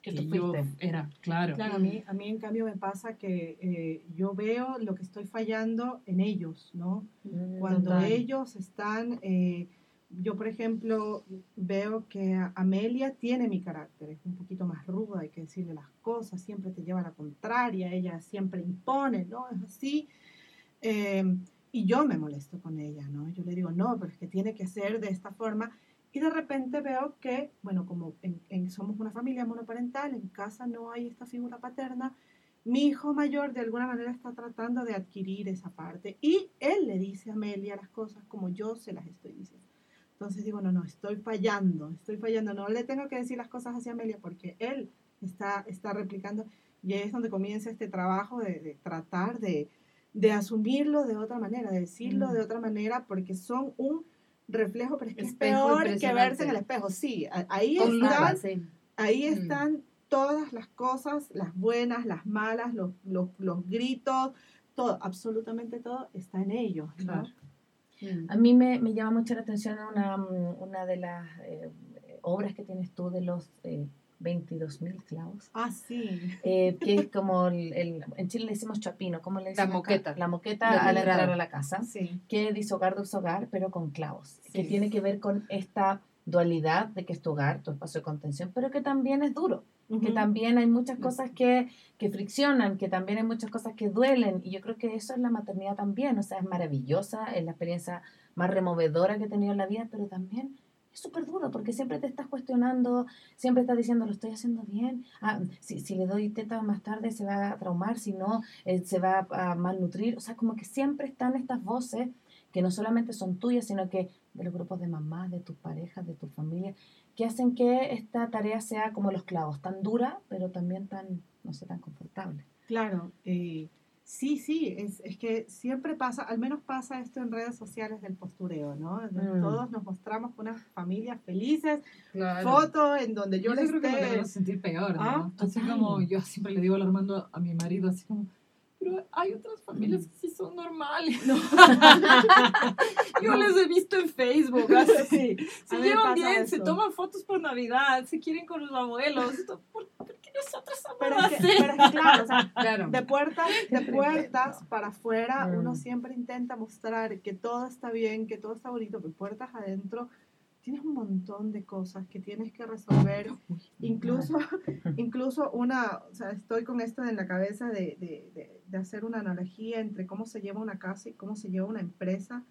Que tú yo fuiste. era, claro. Claro, a mí, a mí en cambio me pasa que eh, yo veo lo que estoy fallando en ellos, ¿no? Mm, Cuando total. ellos están, eh, yo por ejemplo veo que Amelia tiene mi carácter, es un poquito más ruda, hay que decirle las cosas, siempre te lleva a la contraria, ella siempre impone, ¿no? Es así. Eh, y yo me molesto con ella, ¿no? Yo le digo, no, pero es que tiene que ser de esta forma. Y de repente veo que, bueno, como en- en- somos una familia monoparental, en casa no hay esta figura paterna, mi hijo mayor de alguna manera está tratando de adquirir esa parte y él le dice a Amelia las cosas como yo se las estoy diciendo. Entonces digo, no, no, estoy fallando, estoy fallando, no le tengo que decir las cosas hacia Amelia porque él está, está replicando y ahí es donde comienza este trabajo de, de tratar de, de asumirlo de otra manera, de decirlo Mm. de otra manera porque son un reflejo, pero es que es peor que verse en el espejo, sí, ahí Con están lupa, sí. Ahí Mm. están todas las cosas, las buenas, las malas, los, los, los gritos, todo, absolutamente todo está en ellos. ¿no? Claro. Mm. A mí me, me llama mucho la atención una, mm, una de las eh, obras que tienes tú de los eh, 22.000 clavos, Ah, sí. eh, que es como el, el- en Chile le decimos chapino, ¿cómo le dicen acá? moqueta. La De moqueta al entrar a la casa, Sí. que dice hogar de hogar, pero con clavos, que tiene que ver con esta dualidad de que es tu hogar, tu espacio de contención, pero que también es duro, que también hay muchas cosas que, que friccionan, que también hay muchas cosas que duelen, y yo creo que eso es la maternidad también, o sea, es maravillosa, es la experiencia más removedora que he tenido en la vida, pero también es súper duro, porque siempre te estás cuestionando, siempre estás diciendo, lo estoy haciendo bien, ah, si, si le doy teta más tarde se va a traumar, si no, eh, se va a malnutrir, o sea, como que siempre están estas voces que no solamente son tuyas, sino que de los grupos de mamás, de tus parejas, de tu familia, que hacen que esta tarea sea como los clavos, tan dura, pero también tan, no sé, tan confortable. Claro. eh, sí, sí, es, es que siempre pasa, al menos pasa esto en redes sociales del postureo, ¿no? Mm. Todos nos mostramos con unas familias felices, Claro. fotos en donde yo Yo les creo que me esté... sentir peor, ¿no? Ah, así total. como yo siempre le digo al Armando, a mi marido, así como, pero hay otras familias que sí son normales. yo les he visto en Facebook, así. Sí, Se llevan bien, se eso. toman fotos por Navidad, se quieren con los abuelos. Esto, ¿Por, nosotros somos Pero es, que, así? pero es que, claro, o sea, Claro. de puertas, de puertas para afuera, Mm. uno siempre intenta mostrar que todo está bien, que todo está bonito, pero puertas adentro tienes un montón de cosas que tienes que resolver. Incluso, incluso una, o sea, estoy con esto en la cabeza de, de, de, de hacer una analogía entre cómo se lleva una casa y cómo se lleva una empresa,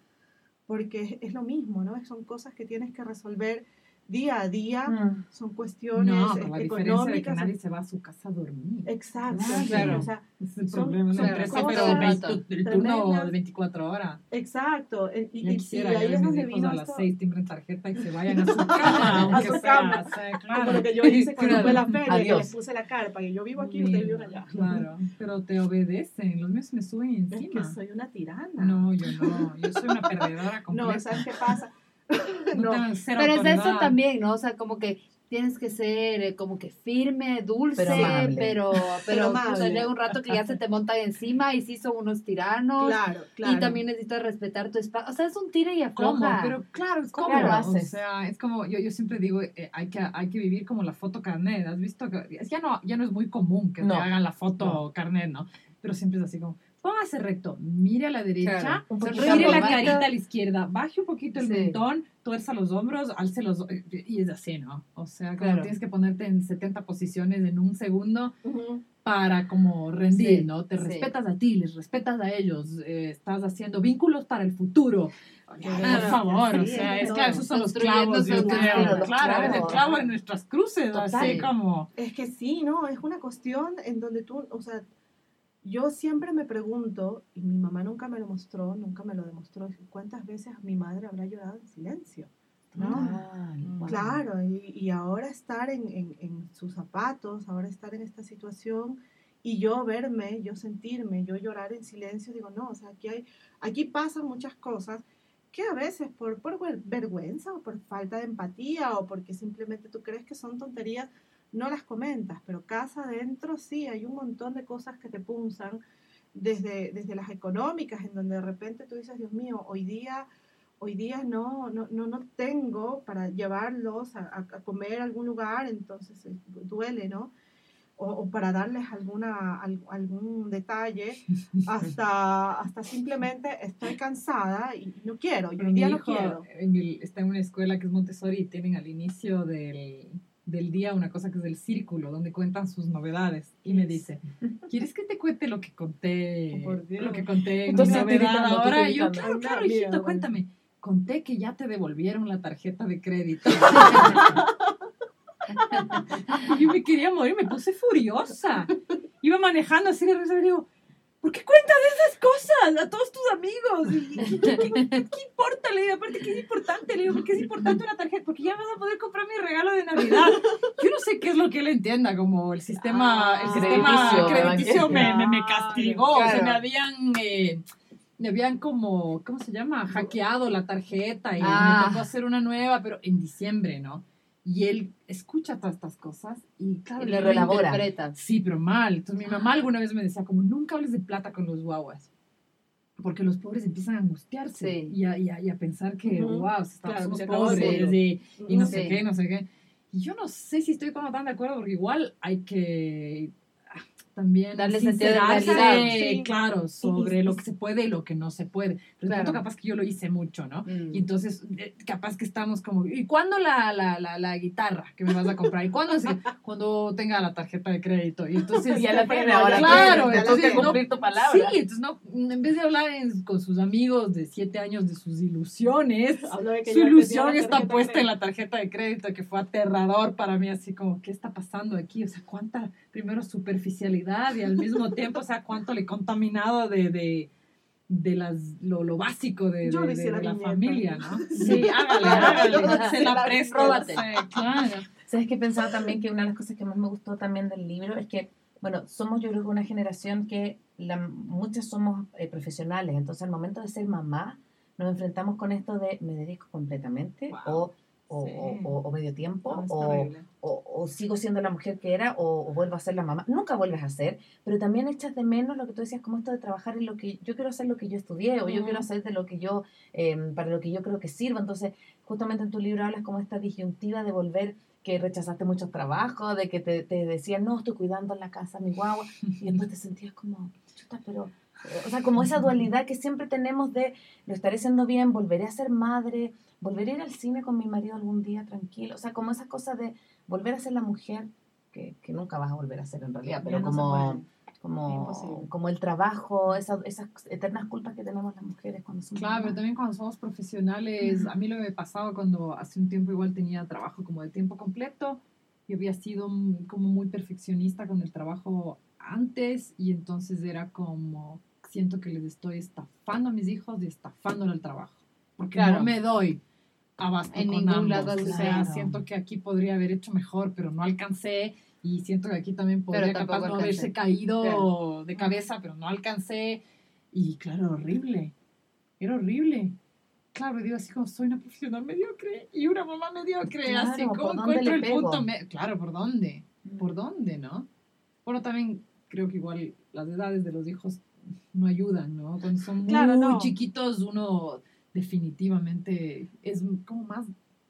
porque es, es lo mismo, ¿no? Son cosas que tienes que resolver día a día, Mm. son cuestiones No, pero la diferencia de que económicas. nadie se va a su casa a dormir. Exacto, Claro. claro. O sea, es el Son- problema. Son empresa, cosas pero veinte- el turno de 24 horas. exacto. eh, Y, y- y quisiera ahí yo es donde vino a las esto, 6 timbren tarjeta y se vayan a su cama, aunque su sea, cama. o sea, como claro. lo que yo hice cuando Claro. fue la feria, que les puse la carpa, que yo vivo aquí, ustedes viven allá. Claro, pero te obedecen, los míos me suben Es encima. que soy una tirana. No, yo no, yo soy una perdedora completa. No, ¿sabes qué pasa? No Pero es eso también, ¿no? O sea, como que tienes que ser eh, como que firme, dulce, Pero amable. pero, pero, amable. o sea, llega un rato que ya se te montan encima y sí son unos tiranos. claro, claro. Y también necesitas respetar tu espacio. O sea, es un tira y ¿Cómo? afloja. Pero claro, es ¿Cómo como, lo o haces? sea, es como, yo, yo siempre digo, eh, hay, que, hay que vivir como la foto carnet, ¿has visto? Que, es, ya, no, ya no es muy común que No. te hagan la foto No. carnet, ¿no? Pero siempre es así como, póngase recto, mire a la derecha, Claro. Sonríe la carita a la izquierda, baje un poquito el Sí. mentón, tuerza los hombros, alce los... Y es así, ¿no? O sea, como Claro. tienes que ponerte en 70 posiciones en un segundo Ujú. para como rendir, Sí, ¿no? Te sí. respetas a ti, les respetas a ellos, eh, estás haciendo vínculos para el futuro. Por favor, o sea, es todo. claro, esos son los clavos, yo creo. Claro, es el clavo en nuestras cruces, Total. así como... Es que sí, ¿no? Es una cuestión en donde tú, o sea, yo siempre me pregunto, y mi mamá nunca me lo mostró, nunca me lo demostró, cuántas veces mi madre habrá llorado en silencio. ¿no? Ah, wow. Claro, y, y ahora estar en, en- en sus zapatos, ahora estar en esta situación y yo verme, yo sentirme, yo llorar en silencio, digo, no, o sea, aquí, hay, aquí pasan muchas cosas que a veces por, por ver- vergüenza o por falta de empatía o porque simplemente tú crees que son tonterías, no las comentas, pero casa adentro sí, hay un montón de cosas que te punzan, desde, desde las económicas, en donde de repente tú dices, Dios mío, hoy día hoy día no, no, no, no tengo para llevarlos a, comer a algún lugar, entonces eh, duele, ¿no? O, o para darles alguna, al- algún detalle, hasta, hasta simplemente estoy cansada y no quiero, yo hoy día no quiero. en el- está en una escuela que es Montessori y tienen al inicio del, del día una cosa que es el círculo, donde cuentan sus novedades. Y me dice, ¿quieres que te cuente lo que conté? Oh, por Dios. Lo que conté en mi Entonces, novedad tiritando, tú ahora. Y yo, claro, claro, hijito, cuéntame. Conté que ya te devolvieron la tarjeta de crédito. Yo me quería morir, me puse furiosa. Iba manejando así de risa y digo, ¿por qué cuentas esas cosas a todos tus amigos? ¿Y ¿Qué, qué- qué- qué importa? Le digo, aparte, ¿qué es importante? Le digo, ¿por qué es importante una tarjeta? Porque ya vas a poder comprar mi regalo de Navidad. Yo no sé qué es lo que él entienda, como el sistema, Ah, el sistema crediticio, crediticio me, me, me claro, castigó. O sea, claro. me habían... eh, me habían como, ¿cómo se llama? Hackeado la tarjeta y Ah. me tocó hacer una nueva, pero en diciembre, ¿no? Y él escucha todas estas cosas y claro, Y reelabora. reinterpreta. Sí, pero mal. Entonces mi mamá alguna vez me decía, como nunca hables de plata con los guaguas. Porque los pobres empiezan a angustiarse Sí. y, a, y a- y a pensar que, Ujú. wow, estamos Claro, somos pobres y, no sé Sí. qué, no sé qué. Y yo no sé si estoy como tan de acuerdo porque igual hay que también Darle sentido de realidad. Sí. claro, sobre lo que se puede y lo que no se puede. Pero Claro. tanto capaz que yo lo hice mucho, ¿no? Mm. Y entonces, eh, capaz que estamos como, ¿y cuándo la, la, la, la guitarra que me vas a comprar? ¿Y cuándo? Así, cuando tenga la tarjeta de crédito. Y entonces, Ya la tiene ahora. claro, entonces toca no- cumplir tu palabra. Sí, entonces no, en vez de hablar en- con sus amigos de siete años de sus ilusiones, Hablo de que su ilusión está puesta de en la tarjeta de crédito, que fue aterrador para mí, así como, ¿qué está pasando aquí? O sea, cuánta, primero, superficialidad y al mismo tiempo, o sea, cuánto le he contaminado de, de, de las, lo, lo básico de, de- de- la de la familia, ¿no? Sí, hágale, hágale, se la presto, Róbate. sí, claro. ¿Sabes que pensaba también que una de las cosas que más me gustó también del libro es que, bueno, somos yo creo que una generación que la, muchas somos eh, profesionales, entonces al momento de ser mamá nos enfrentamos con esto de me dedico completamente Wow. o, o, Sí. o- o- o medio tiempo No, o, terrible. o, o sigo siendo la mujer que era o, vuelvo a ser la mamá. Nunca vuelves a ser, pero también echas de menos lo que tú decías, como esto de trabajar en lo que yo quiero hacer lo que yo estudié o yo quiero hacer de lo que yo, eh, para lo que yo creo que sirva. Entonces, justamente en tu libro hablas como esta disyuntiva de volver que rechazaste muchos trabajos, de que te, te decían, no, estoy cuidando en la casa mi guagua, y después te sentías como, chuta, pero, o sea, como esa dualidad que siempre tenemos de, lo estaré haciendo bien, volveré a ser madre, volveré a ir al cine con mi marido algún día tranquilo, o sea, como esa cosa de volver a ser la mujer, que, que nunca vas a volver a ser en realidad, pero no como, como, como el trabajo, esa- esas eternas culpas que tenemos las mujeres cuando somos Claro, pero también cuando somos profesionales, a mí lo que me pasaba cuando hace un tiempo igual tenía trabajo como de tiempo completo, yo había sido como muy perfeccionista con el trabajo antes y entonces era como, siento que les estoy estafando a mis hijos y estafándole al trabajo, porque Claro. no me doy abasto En con ningún ambos. lado o sea, siento que aquí podría haber hecho mejor, pero no alcancé y siento que aquí también podría capaz no alcancé. haberse caído Claro. de cabeza, pero no alcancé y claro, horrible, era horrible. Claro, digo así como soy una profesional mediocre y una mamá mediocre, Claro, así ¿por como dónde encuentro le el pego? punto. me- Claro, ¿por dónde? ¿Por dónde, no? Bueno, también creo que igual las edades de los hijos no ayudan, ¿no? Cuando son Claro, muy chiquitos, uno definitivamente es como más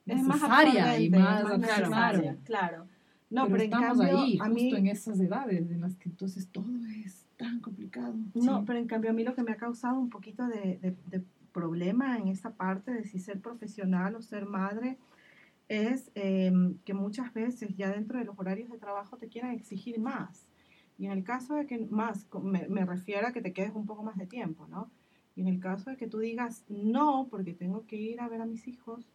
Es más necesaria y más, necesaria, claro. No, pero, pero, en estamos cambio, ahí, a justo mí, en esas edades en las que entonces todo es tan complicado. No, Sí. pero en cambio a mí lo que me ha causado un poquito de, de- de problema en esta parte de si ser profesional o ser madre es em, que muchas veces ya dentro de los horarios de trabajo te quieran exigir más. Y en el caso de que más, me, me refiero a que te quedes un poco más de tiempo, ¿no? Y en el caso de que tú digas no, porque tengo que ir a ver a mis hijos,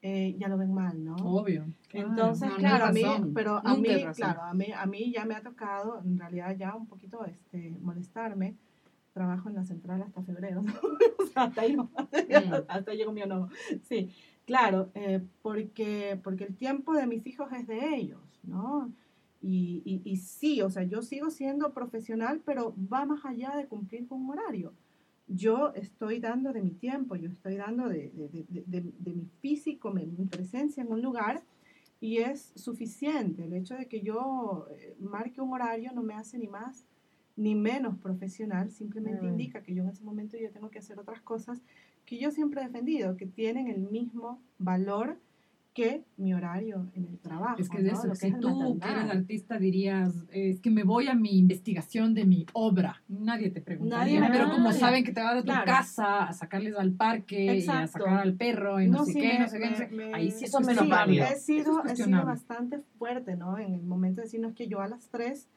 eh, ya lo ven mal, ¿no? Obvio. Entonces, no, no claro, a mí, pero a mí, claro, a mí, a mí ya me ha tocado, en realidad ya un poquito este, molestarme. Trabajo en la central hasta febrero. o sea, hasta ahí no, hasta llegó mi enojo. Sí, claro, eh, porque, porque el tiempo de mis hijos es de ellos, ¿no? Y, y, y sí, o sea, yo sigo siendo profesional, pero va más allá de cumplir con un horario. Yo estoy dando de mi tiempo, yo estoy dando de, de, de, mi físico, mi, mi presencia en un lugar y es suficiente. El hecho de que yo eh, marque un horario no me hace ni más ni menos profesional, simplemente Mm. indica que yo en ese momento yo tengo que hacer otras cosas que yo siempre he defendido, que tienen el mismo valor que mi horario en el trabajo. Es que de ¿no? eso, Lo que si es el tú que eres artista dirías, es que me voy a mi investigación de mi obra, nadie te preguntaría, Nadie pero como preguntaría. saben que te vas a tu Claro. casa a sacarles al parque y a Exacto. sacar al perro y no, sé sí, qué, me- no sé qué, no me- sé- me- ahí sí Eso es menos sí, válido. He sido, es he sido bastante fuerte, ¿no? En el momento de decirnos que yo a las 3,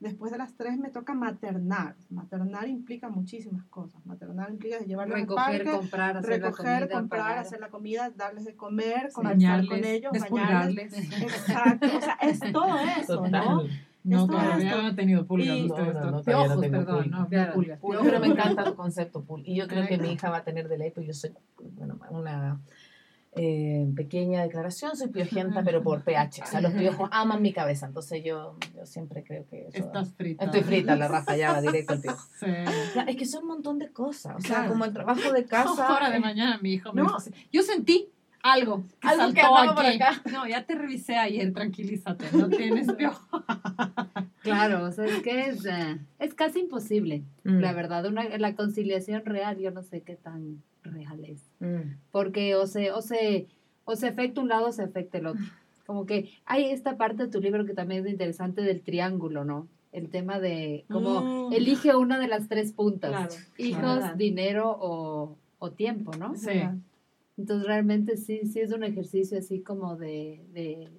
después de las 3 me toca maternar. Maternar implica muchísimas cosas. Maternar implica llevarlos al Recoger, parque, comprar, hacer la recoger, comida, comprar, pagar. hacer la comida, darles de comer, conversar con ellos, bañarles. Exacto, o sea, es todo eso, ¿no? Total. No, Es todo todavía esto. no he tenido pulgas Y- ustedes, No, no, no, todavía tengo perdón, pulgas. no, Claro. pulgas. Pero me encanta tu concepto pool. Y yo creo que mi hija va a tener de ley, pues yo soy bueno, una eh, pequeña declaración, soy piojenta, pero por pH. O sea, los piojos aman mi cabeza. Entonces yo, yo siempre creo que eso- Estás frita. Estoy frita, la rafa ya va directo al piojo. Sí. Es que son un montón de cosas. O sea, Claro. como el trabajo de casa. Ahora de mañana mi hijo me No. yo sentí algo que Algo que andaba por aquí. acá. No, ya te revisé ayer, tranquilízate, no tienes piojo. Claro, o sea, es que es, eh, es casi imposible, Mm, la verdad. Una, la conciliación real, yo no sé qué tan real es. mm. Porque o se, o se, o se afecta un lado o se afecta el otro. Como que hay esta parte de tu libro que también es interesante del triángulo, ¿no? El tema de cómo Mm. elige una de las tres puntas. Claro, Hijos, claro. dinero o, o tiempo, ¿no? Sí. Entonces realmente sí, sí es un ejercicio así como de, de,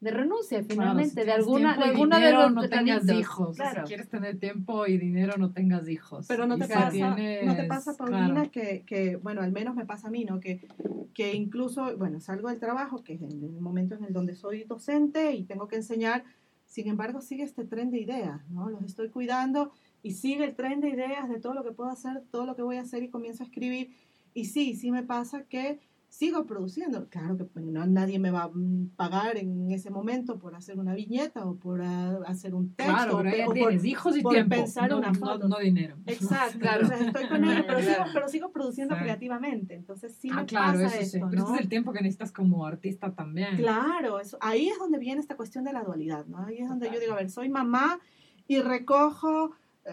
de renuncia finalmente, si de alguna, de alguna de dinero, los no tengas hijos. Claro. Si quieres tener tiempo y dinero, no tengas hijos. Pero no te, si pasa, tienes- no te pasa, Paulina, claro. que, que, bueno, al menos me pasa a mí, ¿no? Que, que incluso, bueno, salgo del trabajo, que es en el momento en el donde soy docente y tengo que enseñar, sin embargo, sigue este tren de ideas, ¿no? Los estoy cuidando y sigue el tren de ideas de todo lo que puedo hacer, todo lo que voy a hacer y comienzo a escribir. Y sí, sí me pasa que sigo produciendo. Claro que pues, no, nadie me va a pagar en ese momento por hacer una viñeta o por ah, hacer un texto. Claro, pero o ya por- tienes hijos y por tiempo. pensar no, una no- foto. no dinero. Exacto, Claro. entonces estoy con ellos, pero, sigo, pero sigo produciendo Sí. creativamente, entonces sí ah, me claro, pasa eso sí. esto, Pero ¿no? ese es el tiempo que necesitas como artista también. Claro, eso, ahí es donde viene esta cuestión de la dualidad, ¿no? Ahí es donde yo digo, a ver, soy mamá y recojo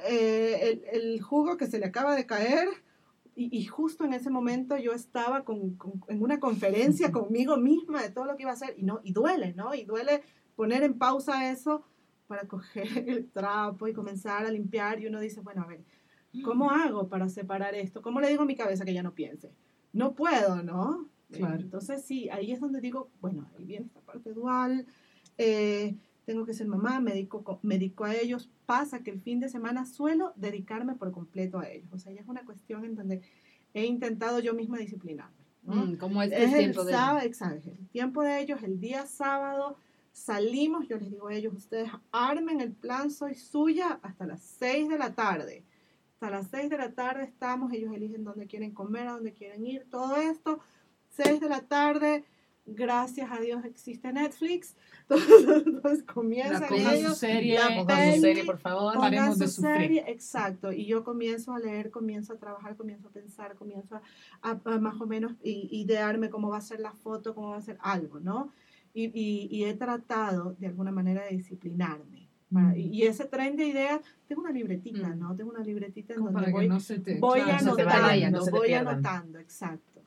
eh, el, el jugo que se le acaba de caer y, y justo en ese momento yo estaba con, con- en una conferencia conmigo misma de todo lo que iba a hacer y, no, y duele, ¿no? Y duele poner en pausa eso para coger el trapo y comenzar a limpiar y uno dice, bueno, a ver, ¿cómo hago para separar esto? ¿Cómo le digo a mi cabeza que ya no piense? No puedo, ¿no? Claro. Entonces sí, ahí es donde digo, bueno, ahí viene esta parte dual, eh, tengo que ser mamá, me dedico, co- me dedico a ellos, pasa que el fin de semana suelo dedicarme por completo a ellos, o sea, ya es una cuestión en donde he intentado yo misma disciplinarme. ¿no? Mm, como este es el tiempo de... sábado, exacto, el tiempo de ellos, el día sábado, salimos, yo les digo a ellos, ustedes armen el plan, soy suya, hasta las 6 de la tarde. Hasta las 6 de la tarde estamos, ellos eligen dónde quieren comer, a dónde quieren ir, todo esto. 6 de la tarde, gracias a Dios existe Netflix. Entonces, entonces comienzan su ellos. serie, la Pongan su serie, por favor. pongan de su sufrir. serie, exacto. Y yo comienzo a leer, comienzo a trabajar, comienzo a pensar, comienzo a, a- a más o menos idearme cómo va a ser la foto, cómo va a ser algo, ¿no? Y, y- y he tratado de alguna manera de disciplinarme. para- y, ese tren de ideas, tengo una libretita. ¿no? Tengo una libretita en Como donde para voy, que no se te... voy claro, no anotando, vayan, no te voy pierdan. anotando, exacto.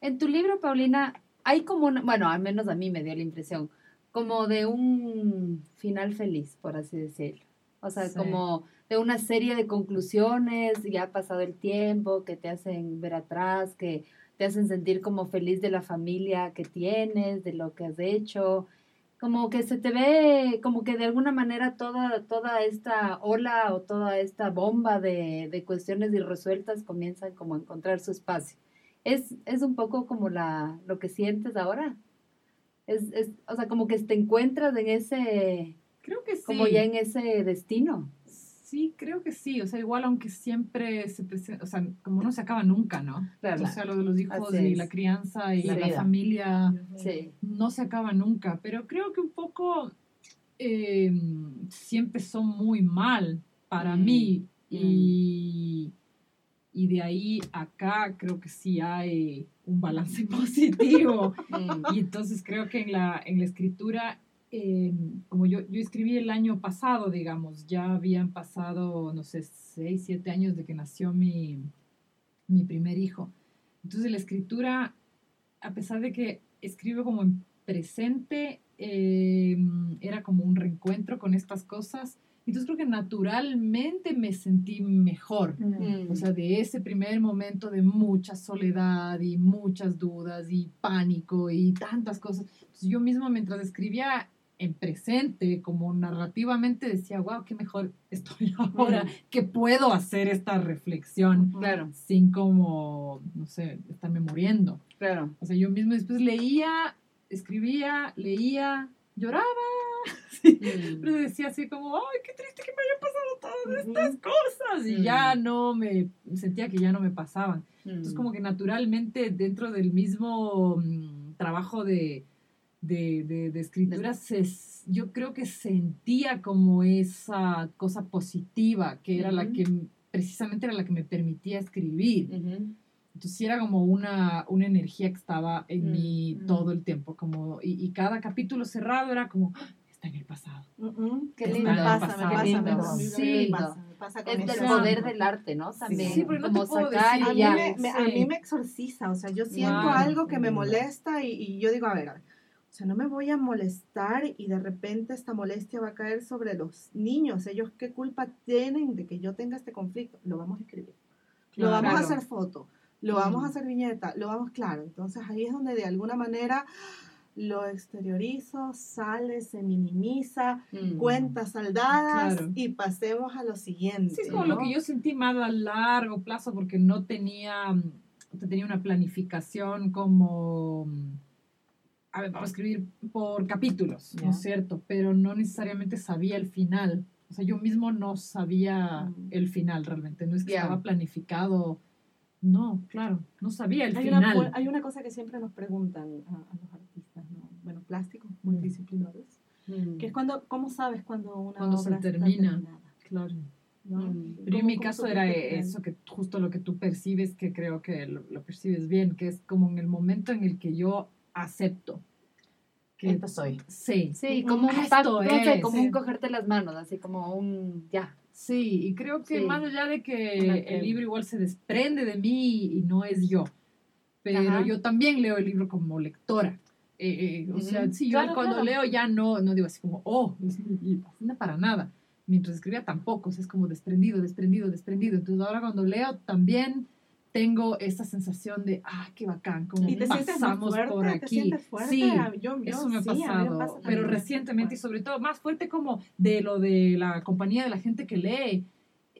En tu libro, Paulina, hay como, una- bueno, al menos a mí me dio la impresión, como de un final feliz, por así decirlo. O sea, Sí. como de una serie de conclusiones, ya ha pasado el tiempo, que te hacen ver atrás, que te hacen sentir como feliz de la familia que tienes, de lo que has hecho. Como que se te ve, como que de alguna manera toda, toda esta ola o toda esta bomba de, de cuestiones irresueltas comienzan como a encontrar su espacio. ¿Es, es un poco como la, lo que sientes ahora? Es, es, o sea, como que te encuentras en ese, Creo que sí. como ya en ese destino. Sí, creo que sí. O sea, igual aunque siempre se presenta, o sea, como no se acaba nunca, ¿no? Claro. O sea, lo de los hijos y la crianza y La la, familia Sí. no se acaba nunca. Pero creo que un poco eh, sí empezó muy mal para Mm, mí. Y, y de ahí acá creo que sí hay un balance positivo. Mm, Y entonces creo que en la, en la escritura, eh, como yo, yo escribí el año pasado, digamos, ya habían pasado, no sé, seis, siete años de que nació mi, mi primer hijo. Entonces la escritura, a pesar de que escribo como en presente, eh, era como un reencuentro con estas cosas. Entonces creo que naturalmente me sentí mejor. mm, O sea, de ese primer momento de mucha soledad y muchas dudas y pánico y tantas cosas. Entonces, yo mismo mientras escribía en presente, como narrativamente, decía, wow, qué mejor estoy ahora, que puedo hacer esta reflexión claro, sin como, no sé, estarme muriendo. claro. O sea, yo mismo después leía, escribía, leía, lloraba. Sí. Mm, Pero decía así como, ay, qué triste que me hayan pasado todas estas cosas. Y ya Mm. no me, sentía que ya no me pasaban. Entonces mm, como que naturalmente dentro del mismo mm, trabajo de, de, de- de escritura, se, yo creo que sentía como esa cosa positiva, que era la Ujú. que precisamente era la que me permitía escribir. ujú. Entonces sí era como una, una energía que estaba en Mm, mí mm. todo el tiempo. Como, y, y cada capítulo cerrado era como, "Ah, está en el pasado. Qué Está lindo. en el Me pasa, pasa, Qué me lindo. pasa, Sí. me pasa, con Es del poder del arte, ¿no? También. Sí, porque no te como puedo sacar decir A y mí, ya. me, me- a Sí. mí me exorciza, o sea, yo siento Claro. algo que me molesta y, y yo digo, a ver, a ver, o sea, no me voy a molestar y de repente esta molestia va a caer sobre los niños. Ellos, ¿qué culpa tienen de que yo tenga este conflicto? Lo vamos a escribir. Lo Claro. vamos a hacer foto, lo vamos a hacer viñeta, lo vamos, claro. Entonces ahí es donde de alguna manera lo exteriorizo, sale, se minimiza, Mm. cuentas saldadas Claro. y pasemos a lo siguiente. Sí, es como ¿no? lo que yo sentí más a largo plazo porque no tenía, mm, no tenía una planificación como, mm, a ver, vamos a escribir por capítulos, ¿no es cierto? Pero no necesariamente sabía el final. O sea, yo mismo no sabía Mm. el final realmente, no es que estaba planificado. No, claro, no sabía el Hay final. una, hay una cosa que siempre nos preguntan a, a los artistas, ¿no? bueno, plásticos, multidisciplinares, Mm. que es cuando, ¿cómo sabes cuando una Cuando se obra está termina. terminada? Claro. ¿no? Mm. Pero en ¿Cómo- mi caso era eso, que justo lo que tú percibes, que creo que lo, lo percibes bien, que es como en el momento en el que yo acepto. Que Esto soy. sí, Sí, como un pacto, no sé, como un cogerte las manos, así como un ya. Sí, y creo que Sí. más allá de que que- el libro igual se desprende de mí y no es yo, pero Ajá. yo también leo el libro como lectora. Eh, eh, o sea, sí, yo Claro, cuando claro. leo ya no, no digo así como, oh, es mi no para nada. Mientras escribía tampoco, o sea, es como desprendido, desprendido, desprendido. Entonces ahora cuando leo también tengo esa sensación de, ah, qué bacán, como ¿Y te pasamos fuerte? por ¿Te aquí. sientes fuerte? Sí, yo- yo eso me ha sí, mí me pasado, pasa pero recientemente y sobre todo más fuerte como de lo de la compañía de la gente que lee,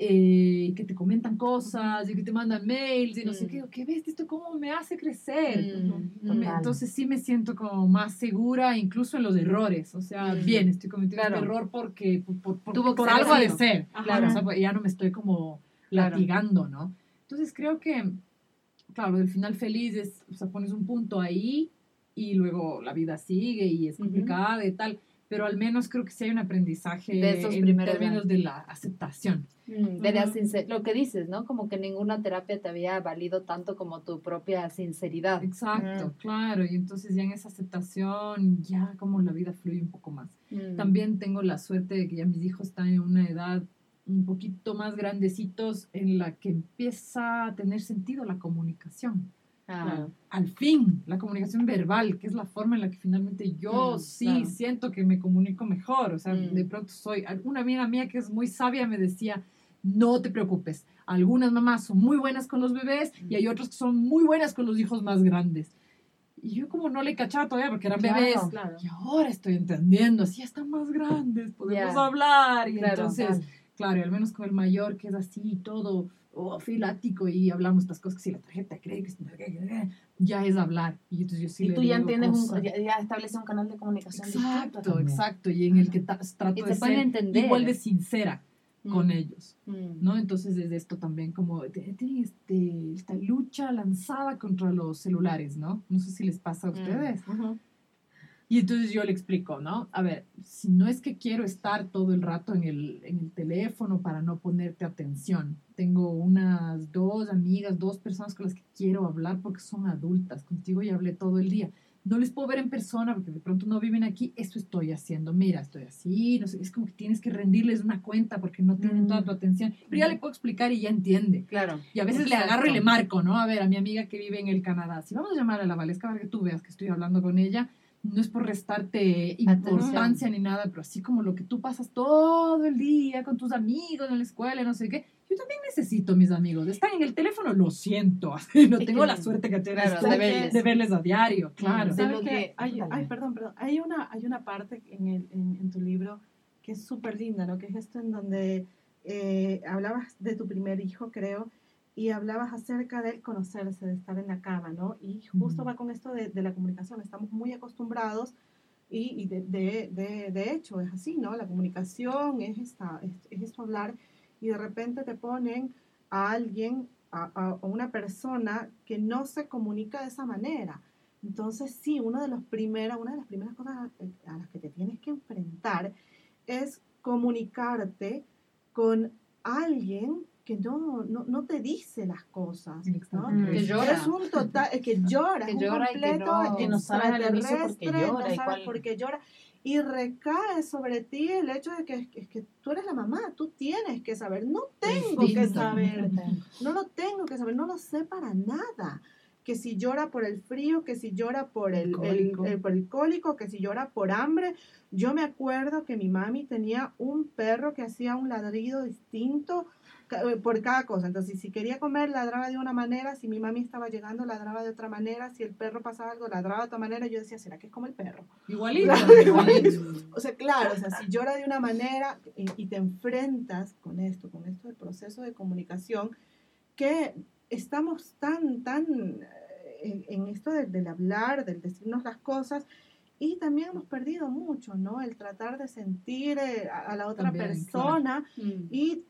eh, que te comentan cosas y que te mandan mails y no sé Mm. qué, ¿qué ves? ¿Esto cómo me hace crecer? Mm. Entonces sí me siento como más segura, incluso en los errores. O sea, Mm. bien, estoy cometiendo Claro. un error porque por, por- por- por algo ha de ser. Claro. O sea, pues ya no me estoy como Claro. latigando, ¿no? Entonces creo que, claro, el final feliz es, o sea, pones un punto ahí y luego la vida sigue y es complicada y tal, pero al menos creo que sí hay un aprendizaje De esos en primeros términos de la aceptación. Mm, de la sincer- lo que dices, ¿no? Como que ninguna terapia te había valido tanto como tu propia sinceridad. Exacto, Mm. claro, y entonces ya en esa aceptación, ya como la vida fluye un poco más. Mm. También tengo la suerte de que ya mis hijos están en una edad un poquito más grandecitos en la que empieza a tener sentido la comunicación. Ah, Al fin, la comunicación verbal, que es la forma en la que finalmente yo Mm, sí claro. siento que me comunico mejor. O sea, Mm. de pronto soy, una amiga mía que es muy sabia me decía, no te preocupes, algunas mamás son muy buenas con los bebés y hay otras que son muy buenas con los hijos más grandes. Y yo como no le cachaba todavía porque eran Claro. bebés, Claro. y ahora estoy entendiendo, así están más grandes, podemos Ya. hablar. Y Claro, entonces, claro. y al menos con el mayor que es así y todo, oh, filático y hablamos estas cosas, que si la tarjeta de crédito, ya es hablar. Y entonces yo sí Y le tú ya digo tienes un, cosas. ya, ya estableces un canal de comunicación Exacto, exacto, y en el que trato de ser entender. igual de sincera con Mm. ellos. Mm. ¿no? Entonces desde esto también como tienen este, esta lucha lanzada contra los celulares, ¿no? No sé si les pasa a Mm. ustedes. Ujú. Y entonces yo le explico, ¿no? A ver, si no es que quiero estar todo el rato en el, en el teléfono para no ponerte atención. Tengo unas dos amigas, dos personas con las que quiero hablar porque son adultas. Contigo ya hablé todo el día. No les puedo ver en persona porque de pronto no viven aquí. Esto estoy haciendo. Mira, estoy así. No sé, es como que tienes que rendirles una cuenta porque no tienen toda tu atención. Pero ya le puedo explicar y ya entiende. Claro. Y a veces le Exacto. agarro y le marco, ¿no? A ver, a mi amiga que vive en el Canadá, si vamos a llamar a la Valesca para que tú veas que estoy hablando con ella, no es por restarte importancia ni nada, pero así como lo que tú pasas todo el día con tus amigos en la escuela no sé qué, yo también necesito mis amigos. Están en el teléfono, lo siento, no Es tengo que- la suerte que claro, tú de de, verles. a diario, claro. ¿Sabes que- hay, ay, perdón, perdón. Hay una, hay una parte en, el, en, en tu libro que es súper linda, ¿no? Que es esto en donde eh, hablabas de tu primer hijo, creo, y hablabas acerca del conocerse, de estar en la cama, ¿no? Y justo va con esto de, de la comunicación. Estamos muy acostumbrados y, y de, de, hecho es así, ¿no? La comunicación es, esta, es, es esto hablar y de repente te ponen a alguien, a, a- a una persona que no se comunica de esa manera. Entonces, sí, una de, los primeras, una de las primeras cosas a, a las que te tienes que enfrentar es comunicarte con alguien que no, no, no te dice las cosas. ¿no? Mm. Que llora. Es un total, es que llora, Que es un llora y que completo no- Que extraterrestre, no y sabes cuál- por qué llora. Y recae sobre ti el hecho de que, es que tú eres la mamá, tú tienes que saber. No tengo que Distinto. saber, no lo tengo que saber, no lo sé para nada. Que si llora por el frío, que si llora por el, cólico. el- por el cólico, que si llora por hambre. Yo me acuerdo que mi mami tenía un perro que hacía un ladrido distinto eh, por cada cosa. Entonces, si quería comer, ladraba de una manera, si mi mami estaba llegando, ladraba de otra manera, si el perro pasaba algo, ladraba de otra manera. Yo decía, ¿será que es como el perro? Igualito. Igualito. O sea, claro, o sea, si llora de una manera y, y te enfrentas con esto, con esto del proceso de comunicación, que estamos tan, tan eh, en, en esto del, del hablar, del decirnos las cosas, y también hemos perdido mucho, ¿no? El tratar de sentir eh, a, a la otra También, persona Mm. y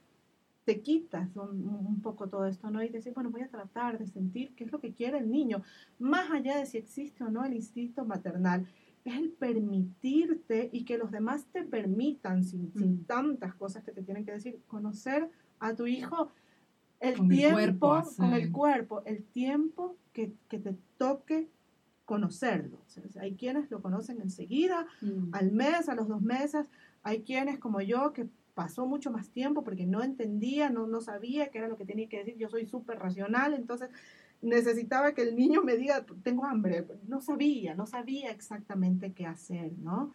te quitas un, un poco todo esto, ¿no? Y decir, bueno, voy a tratar de sentir qué es lo que quiere el niño, más allá de si existe o no el instinto maternal, es el permitirte y que los demás te permitan, sin, sin Mm. tantas cosas que te tienen que decir, conocer a tu hijo el Con el tiempo, cuerpo, con el cuerpo, el tiempo que, que te toque conocerlo. O sea, hay quienes lo conocen enseguida, Mm. al mes, a los dos meses. Hay quienes como yo que pasó mucho más tiempo porque no entendía, no, no sabía qué era lo que tenía que decir. Yo soy súper racional, entonces necesitaba que el niño me diga, tengo hambre. No sabía, no sabía exactamente qué hacer, ¿no?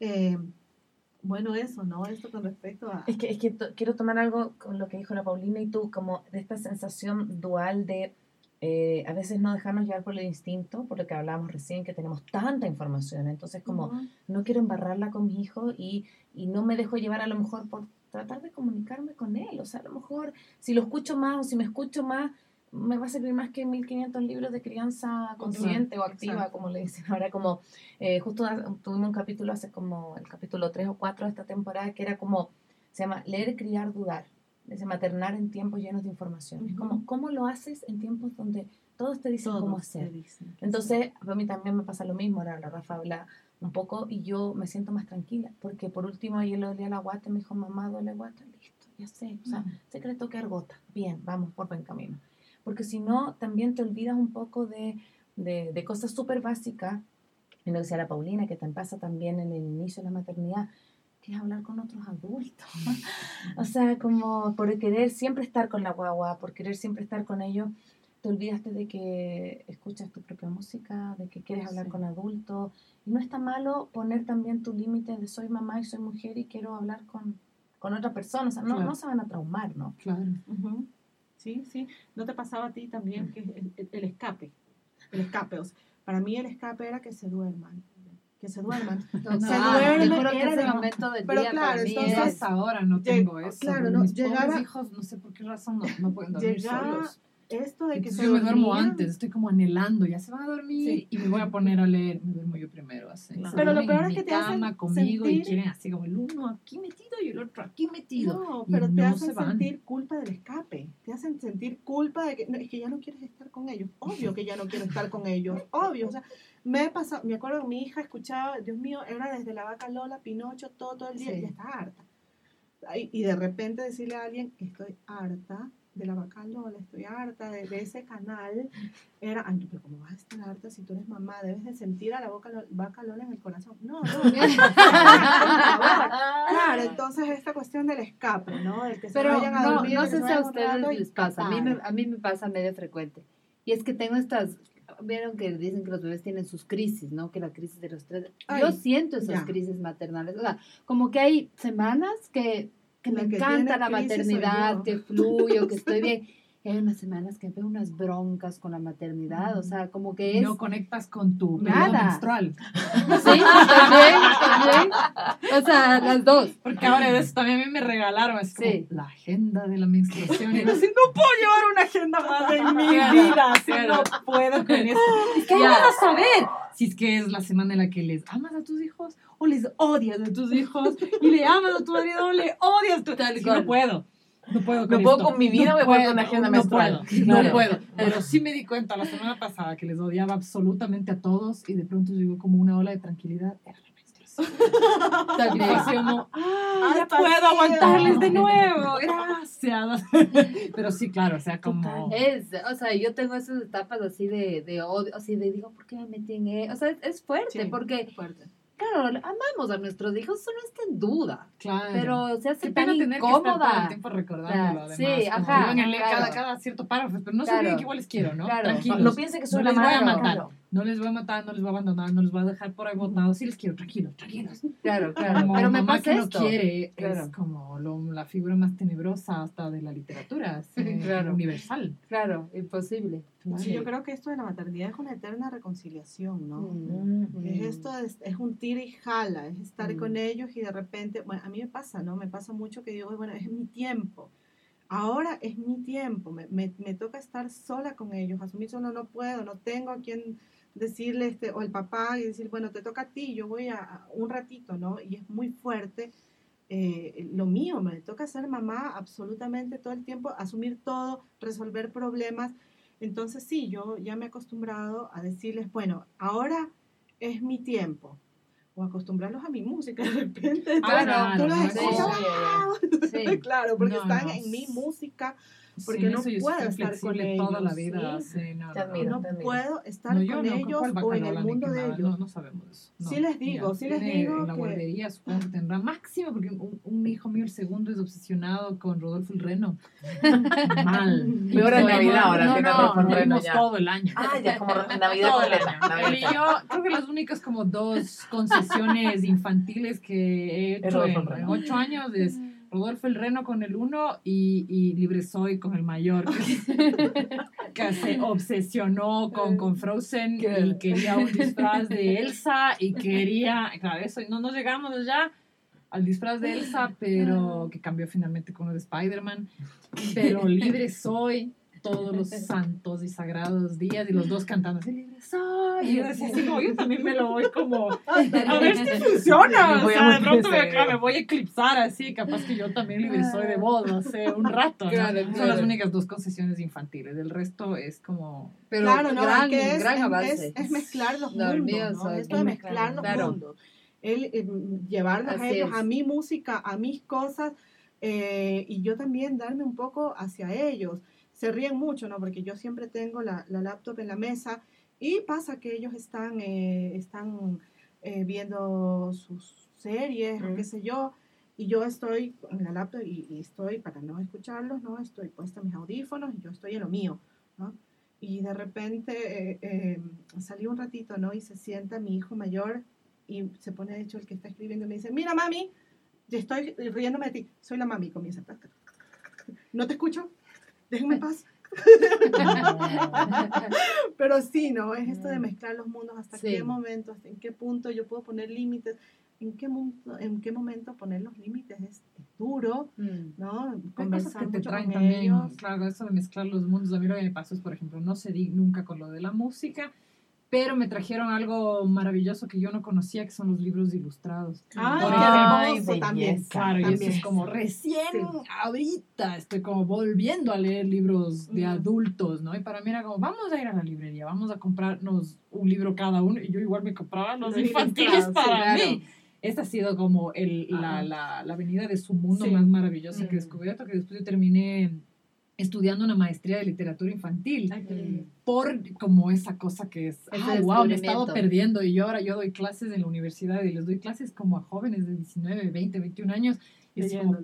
Eh, bueno, eso, ¿no? Esto con respecto a... Es que, es que to- quiero tomar algo con lo que dijo la Paulina y tú, como de esta sensación dual de eh, a veces no dejarnos llevar por el instinto, por lo que hablábamos recién, que tenemos tanta información. Entonces, como no quiero embarrarla con mi hijo y, y no me dejo llevar a lo mejor por tratar de comunicarme con él. O sea, a lo mejor si lo escucho más o si me escucho más, me va a servir más que 1500 libros de crianza consciente o activa, exacto. como le dicen ahora. Como eh, justo tuvimos un capítulo hace como el capítulo 3 o 4 de esta temporada que era como, se llama Leer, Criar, Dudar. Dice maternar en tiempos llenos de información. Es Ujú. como, ¿cómo lo haces en tiempos donde todos te dicen cómo Todos te hacer? dicen. Entonces, a mí también me pasa lo mismo, ahora la Rafa habla un poco y yo me siento más tranquila, porque por último ayer le dolía la guata me dijo, mamá, duele guata, listo, ya sé, o sea, Ujú. sé que le toca gota, bien, vamos por buen camino. Porque si no, también te olvidas un poco de, de, de cosas súper básicas, y lo que decía la Paulina, que te pasa también en el inicio de la maternidad, que es hablar con otros adultos. o sea, como por querer siempre estar con la guagua, por querer siempre estar con ellos, te olvidaste de que escuchas tu propia música, de que quieres hablar Sí. con adultos. Y no está malo poner también tu límite de soy mamá y soy mujer y quiero hablar con, con otra persona. O sea, no, Claro. no se van a traumar, ¿no? Claro. Ujú. Sí, sí. ¿No te pasaba a ti también que el, el- escape? El escape. O sea, para mí el escape era que se duerman. que se duerman. No, Se te juro que era ese momento del pero día claro, para mí Yo entonces- es... hasta ahora no tengo eso. claro, no, mis pobres llegaba- hijos, no sé por qué razón, no, no pueden dormir Llegaba solos. Esto de que Entonces se yo me duermo antes, estoy como anhelando, ya se van a dormir Sí. y me voy a poner a leer. Me duermo yo primero, así. Claro. Pero lo peor es que te hacen conmigo y sentir- quieren así como el uno aquí metido y el otro aquí metido. No, y pero te no hacen sentir culpa del escape. Te hacen sentir culpa de que, no, es que ya no quieres estar con ellos. Obvio que ya no quiero estar con ellos. Obvio. O sea, me he pasado, me acuerdo que mi hija escuchaba, Dios mío, era desde la vaca Lola, Pinocho, todo, todo el día, Sí. y ya está harta. Y de repente decirle a alguien, estoy harta de la vaca Lola, estoy harta de, de ese canal, era, ay, pero ¿cómo vas a estar harta si tú eres mamá? Debes de sentir a la Lo- vaca Lola en el corazón. No, no, no. Claro, entonces esta cuestión del escape, ¿no? Del que se Pero vayan a no, dormir, no que sé si a ustedes les pasa. A mí, me, a mí me pasa medio frecuente. Y es que tengo estas... Vieron que dicen que los bebés tienen sus crisis, ¿no? Que la crisis de los tres... Yo Ay, siento esas ya. crisis maternales. O sea, como que hay semanas que, que me que encanta la maternidad, que fluyo, que estoy bien. Y hay unas semanas que veo unas broncas con la maternidad. O sea, como que es... No conectas con tu Nada. periodo menstrual. Sí, también, también. O sea, las dos. Porque ahora eso también a mí me regalaron así como Sí. la agenda de la menstruación. Y yo así, no puedo llevar una agenda más en mi vida. Así no puedo con eso. Es Ya. vas a saber si es que es la semana en la que les amas a tus hijos o les odias a tus hijos y le amas a tu marido o le odias a tu... Tal Sí, no puedo. No puedo con No puedo con mi vida, voy a poner una agenda no menstrual. Puedo, no puedo. Pero sí me di cuenta la semana pasada que les odiaba absolutamente a todos y de pronto llegó como una ola de tranquilidad. Era la menstruación. También. fue como, ah, ya puedo aguantarles de nuevo. Pero sí, claro, o sea, como... Es, o sea, yo tengo esas etapas así de, de odio, así de digo, ¿por qué me metí en e-?" O sea, es, es fuerte, Sí, porque, fuerte. claro, amamos a nuestros hijos, eso no está en duda, Claro. pero se hace Qué tan pena tener que estar todo el incómoda. tiempo recordándolo, Claro, sí, además. ajá, claro. cada, cada cierto párrafo, pero no se olviden que igual les quiero, ¿no? Claro. Tranquilos. No piensen que soy No la les voy a mala. matar. No les voy a matar, no les voy a abandonar, no les voy a dejar por ahí botados. Sí les quiero, tranquilos, tranquilos. Claro, claro, Como pero me mamá pasa que esto. no quiere Claro. es como lo- la figura más tenebrosa hasta de la literatura, así, Claro. universal. Claro, imposible. Sí, yo creo que esto de la maternidad es una eterna reconciliación, ¿no? Mm. Mm. Es esto, es, es un tira y jala, es estar Mm. con ellos y de repente, bueno, a mí me pasa, ¿no? Me pasa mucho que digo, bueno, es mi tiempo. Ahora es mi tiempo, me, me, me toca estar sola con ellos, asumir solo no puedo, no tengo a quien decirle, este, o el papá, y decir, bueno, te toca a ti, yo voy a, a un ratito, ¿no? Y es muy fuerte. eh, lo mío, me toca ser mamá absolutamente todo el tiempo, asumir todo, resolver problemas. Entonces sí, yo ya me he acostumbrado a decirles, bueno, ahora es mi tiempo. O acostumbrarlos a mi música de repente. Ah, claro, tú los no, escuchas, sí. Sí. claro, porque están en mi música. Porque Sí, en no puedo soy estar con flexible toda la ellos, vida. ¿sí? sí, no, puedo estar con no, ellos ¿cuál o en el mundo de ellos. No, no sabemos eso. No, Sí les digo, sí les digo En la que- guardería supongo que tendrá máximo, porque un, un hijo mío, el segundo, es obsesionado con Rodolfo el Reno. Mal. Peor en Y Navidad ahora, No, tiene no, Rodolfo el Reno todo el año. Ah, ya, como Navidad Todo el completa. año. Navidad Él y yo, creo que las únicas como dos concesiones infantiles que he hecho en, en ocho años es Rodolfo el Reno con el uno y, y Libre Soy con el mayor, que, que se obsesionó con, con Frozen y quería un disfraz de Elsa y quería, claro, eso, no nos llegamos ya al disfraz de Elsa, pero que cambió finalmente con uno de Spider-Man, pero Libre Soy todos los santos y sagrados días y los dos cantando así, libre soy. Y yo decía así como, yo también me lo voy como, a ver si funciona. Me O voy a sea, de pronto me, ese- claro, me voy a eclipsar así, capaz que yo también libre soy de voz, no sé, un rato. ¿no? Claro, Son claro. las únicas dos concesiones infantiles, el resto es como... Pero claro, no, gran, que es, gran es- avance. es, es mezclar los No, mundos, ¿no? Esto de es mezclar mezclar, los claro. mundos. El, eh, llevarlos a ellos, es. a mi música, a mis cosas, eh, y yo también darme un poco hacia ellos. Se ríen mucho, ¿no? Porque yo siempre tengo la, la laptop en la mesa y pasa que ellos están, eh, están eh, viendo sus series o Mm. qué sé yo, y yo estoy en la laptop y, y estoy, para no escucharlos, ¿no? Estoy puesta mis audífonos y yo estoy en lo mío, ¿no? Y de repente eh, eh, salí un ratito, ¿no? Y se sienta mi hijo mayor y se pone, de hecho, el que está escribiendo y me dice, mira, mami, yo estoy riéndome de ti, soy la mami, comienza. "Tac, tac, tac, tac, tac. No te escucho, déjenme en paz. Pero sí, ¿no? Es esto de Mm. mezclar los mundos, hasta Sí. qué momento, hasta en qué punto yo puedo poner límites, en qué, momento, en qué momento poner los límites es duro, Mm. ¿no? Conversar que te mucho traen con también, ellos. claro, eso de mezclar los mundos. A mí lo que me pasó es, por ejemplo, no cedí nunca con lo de la música, pero me trajeron algo maravilloso que yo no conocía, que son los libros ilustrados. Qué hermoso también. Claro, y eso es como recién Sí. ahorita estoy como volviendo a leer libros de adultos, ¿no? Y para mí era como, vamos a ir a la librería, vamos a comprarnos un libro cada uno, y yo igual me compraba los Los infantiles ilustrados, sí, para claro. mí. Esta ha sido como el, la, Ajá. la, la venida de su mundo Sí. más maravilloso que he Mm. descubierto, que después yo terminé estudiando una maestría de literatura infantil Ay, por como esa cosa que es, ah, wow, me he estado perdiendo y yo ahora yo doy clases en la universidad y les doy clases como a jóvenes de 19, 20, 21 años y es como,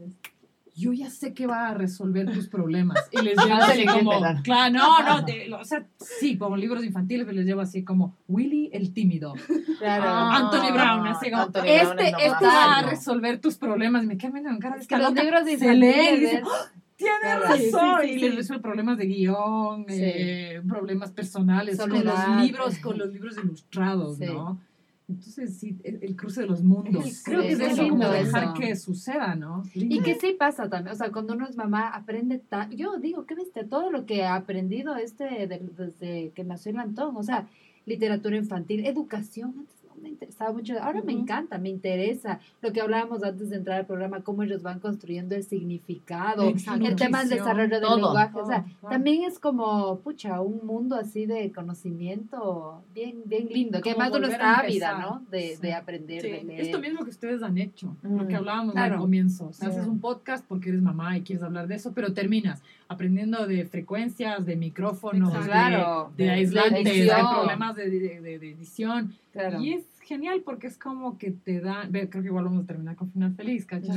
yo ya sé que va a resolver tus problemas. Y les llevo así como, claro, no, no, te- o sea, sí, como libros infantiles, pero les llevo así como Willy el tímido, Claro. Ah, Anthony Brown, así como, Anthony Brown este, es lo este va a resolver tus problemas y me quedan viendo en cara, Es es que los libros infantiles es- "Ah, tiene Claro. razón. Sí, sí, sí, y sí. resuelve problemas de guion, Sí. eh, problemas personales, con los libros, con los libros ilustrados, Sí. ¿no? Entonces, sí, el, el cruce de los mundos. El Creo que es eso, como dejar eso. que suceda, ¿no? Y que sí pasa también, o sea, cuando uno es mamá, aprende tan... Yo digo, ¿qué viste? Todo lo que ha aprendido este de- desde que nació el Antón, o sea, literatura infantil, educación, antes me interesaba mucho, ahora me encanta, me interesa. Lo que hablábamos antes de entrar al programa, cómo ellos van construyendo el significado, Exacto. el tema del desarrollo del todo. lenguaje, o sea, también es como, pucha, un mundo así de conocimiento bien, bien lindo, que además uno está ávida. ¿no? De, Sí. de aprender, Sí. de leer. Esto mismo que ustedes han hecho, lo que Mm, hablábamos claro. al comienzo. O sea, Sí. haces un podcast porque eres mamá y quieres hablar de eso, pero terminas aprendiendo de frecuencias, de micrófonos, de, Claro, de de aislantes, de, problemas de, de- de- de edición. Claro. Y es genial porque es como que te ve, creo que igual vamos a terminar con final feliz, ¿cachai?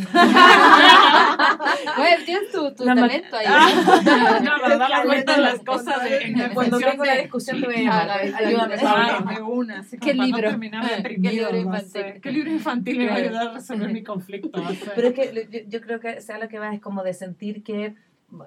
Bueno, tienes tu, tu La talento ahí. no, pero da la vuelta las cosas de, en Cuando tengo la de- discusión te voy a llamar. Ah, Ayúdame, de una, así ¿Qué libro? no terminar ¿Qué libro infantil? ¿Qué libro infantil me va a ayudar a resolver mi conflicto? Pero es que yo, yo creo que sea lo que va es como de sentir que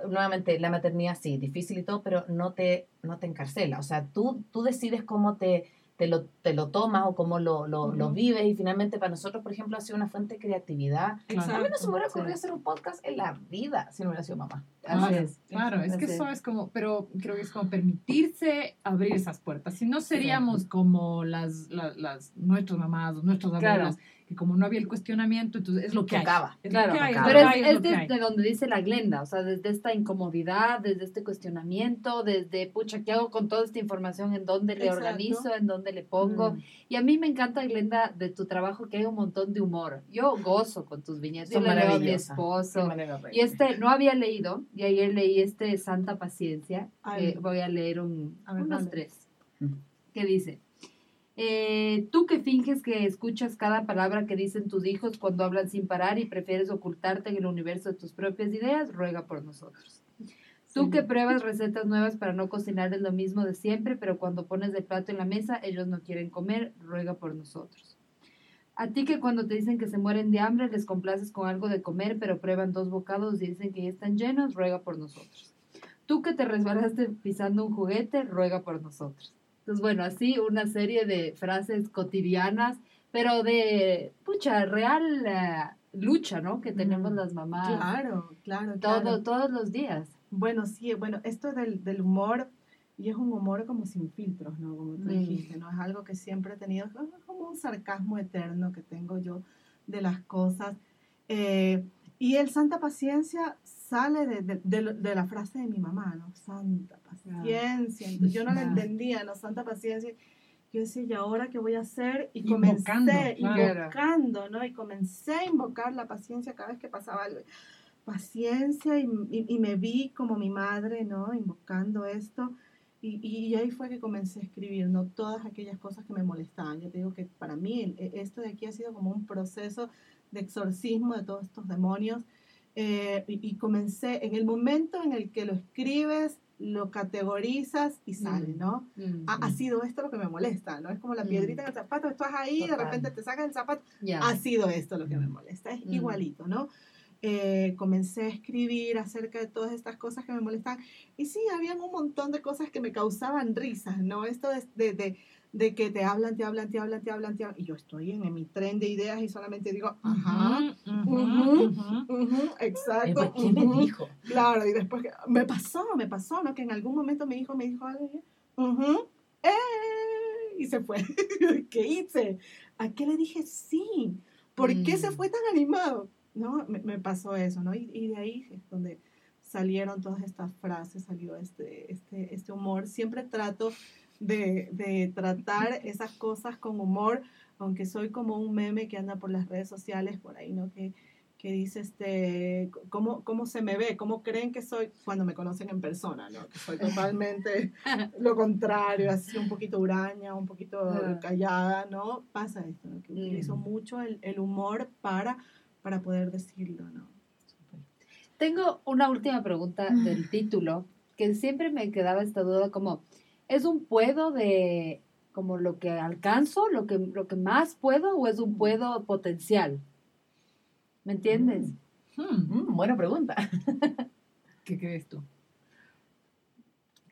nuevamente la maternidad sí, difícil y todo, pero no te, no te encarcela. O sea, tú, tú decides cómo te, te, lo, te lo tomas o cómo lo, lo, lo vives y finalmente para nosotros, por ejemplo, ha sido una fuente de creatividad. Claro. A mí no se me hubiera ocurrido hacer un podcast en la vida si no hubiera sido mamá. Así Claro, es. claro, es que eso es como, pero creo que es como permitirse abrir esas puertas. Si no seríamos como las, las, las nuestras mamás o nuestros Claro. Que como no había el cuestionamiento, entonces es lo que. Tocaba. Es Claro, lo que hay, es tocaba. lo Pero es, es desde donde dice la Glenda, o sea, desde esta incomodidad, desde este cuestionamiento, desde, pucha, ¿qué hago con toda esta información? ¿En dónde le Exacto. organizo? ¿En dónde le pongo? Mm. Y a mí me encanta, Glenda, de tu trabajo que hay un montón de humor. Yo gozo con tus viñetas. Yo Son le leo a mi esposo. Y este, no había leído, y ayer leí este Santa Paciencia, Ay. que voy a leer un, A ver, unos dale. tres, Mm. que dice, eh, tú que finges que escuchas cada palabra que dicen tus hijos cuando hablan sin parar y prefieres ocultarte en el universo de tus propias ideas, ruega por nosotros. Tú que pruebas recetas nuevas para no cocinar de lo mismo de siempre, pero cuando pones el plato en la mesa ellos no quieren comer, ruega por nosotros. A ti que cuando te dicen que se mueren de hambre les complaces con algo de comer, pero prueban dos bocados y dicen que ya están llenos, ruega por nosotros. Tú que te resbalaste pisando un juguete, ruega por nosotros. Entonces, bueno, así una serie de frases cotidianas, pero de, pucha, real eh, lucha, ¿no? Que tenemos Mm. las mamás Claro, claro, todo, claro. todos los días. Bueno, sí, bueno, esto del, del humor, y es un humor como sin filtros, ¿no? Como tú Mm. dijiste, ¿no? Es algo que siempre he tenido, es como un sarcasmo eterno que tengo yo de las cosas. Eh, y el Santa Paciencia sale de, de- de de la frase de mi mamá, ¿no? Santa Paciencia. Entonces, yo no la entendía, ¿no? Santa Paciencia. Yo decía, ¿y ahora qué voy a hacer? Y Invocando, comencé claro. invocando, ¿no? Y comencé a invocar la paciencia cada vez que pasaba algo paciencia y, y- y me vi como mi madre, ¿no? Invocando esto. Y, y ahí fue que comencé a escribir, ¿no? Todas aquellas cosas que me molestaban. Yo te digo que para mí e- esto de aquí ha sido como un proceso de exorcismo de todos estos demonios. Eh, y, y comencé, en el momento en el que lo escribes, lo categorizas y sale, Mm. ¿no? Mm, Ha, ha sido esto lo que me molesta, ¿no? Es como la Mm. piedrita en el zapato, estás ahí, de Total. repente te sacas el zapato, ya. ha sido esto lo que me molesta, es Mm. igualito, ¿no? eh, comencé a escribir acerca de todas estas cosas que me molestaban. Y sí, habían un montón de cosas que me causaban risas, ¿no? Esto de, de, de, de que te hablan, te hablan, te hablan, te hablan, te hablan. Y yo estoy en, en mi tren de ideas y solamente digo, ajá, Ujú, ujú, ujú. ujú, Eh, exacto. pues, ¿Quién me ujú". dijo? Claro, y después me pasó, me pasó, ¿no? Que en algún momento mi hijo me dijo algo y yo, "Ujú, ¡eh", y se fue. ¿Qué hice? ¿A qué le dije sí? ¿Por qué se Mm. fue tan animado? ¿No? Me, me pasó eso, ¿no? Y, y de ahí es donde salieron todas estas frases, salió este, este, este humor. Siempre trato de, de tratar esas cosas con humor, aunque soy como un meme que anda por las redes sociales por ahí, ¿no? Que, que dice, este, ¿cómo, ¿cómo se me ve? ¿Cómo creen que soy cuando me conocen en persona, ¿no? Que soy totalmente lo contrario, así un poquito huraña, un poquito callada, ¿no? Pasa esto, ¿no? Que utilizo Mm. mucho el, el humor para, para poder decirlo, ¿no? Tengo una última pregunta del título, que siempre me quedaba esta duda como, ¿es un puedo de como lo que alcanzo, lo que, lo que más puedo, o es un puedo potencial? ¿Me entiendes? Hmm, Mm, buena pregunta. ¿Qué crees tú?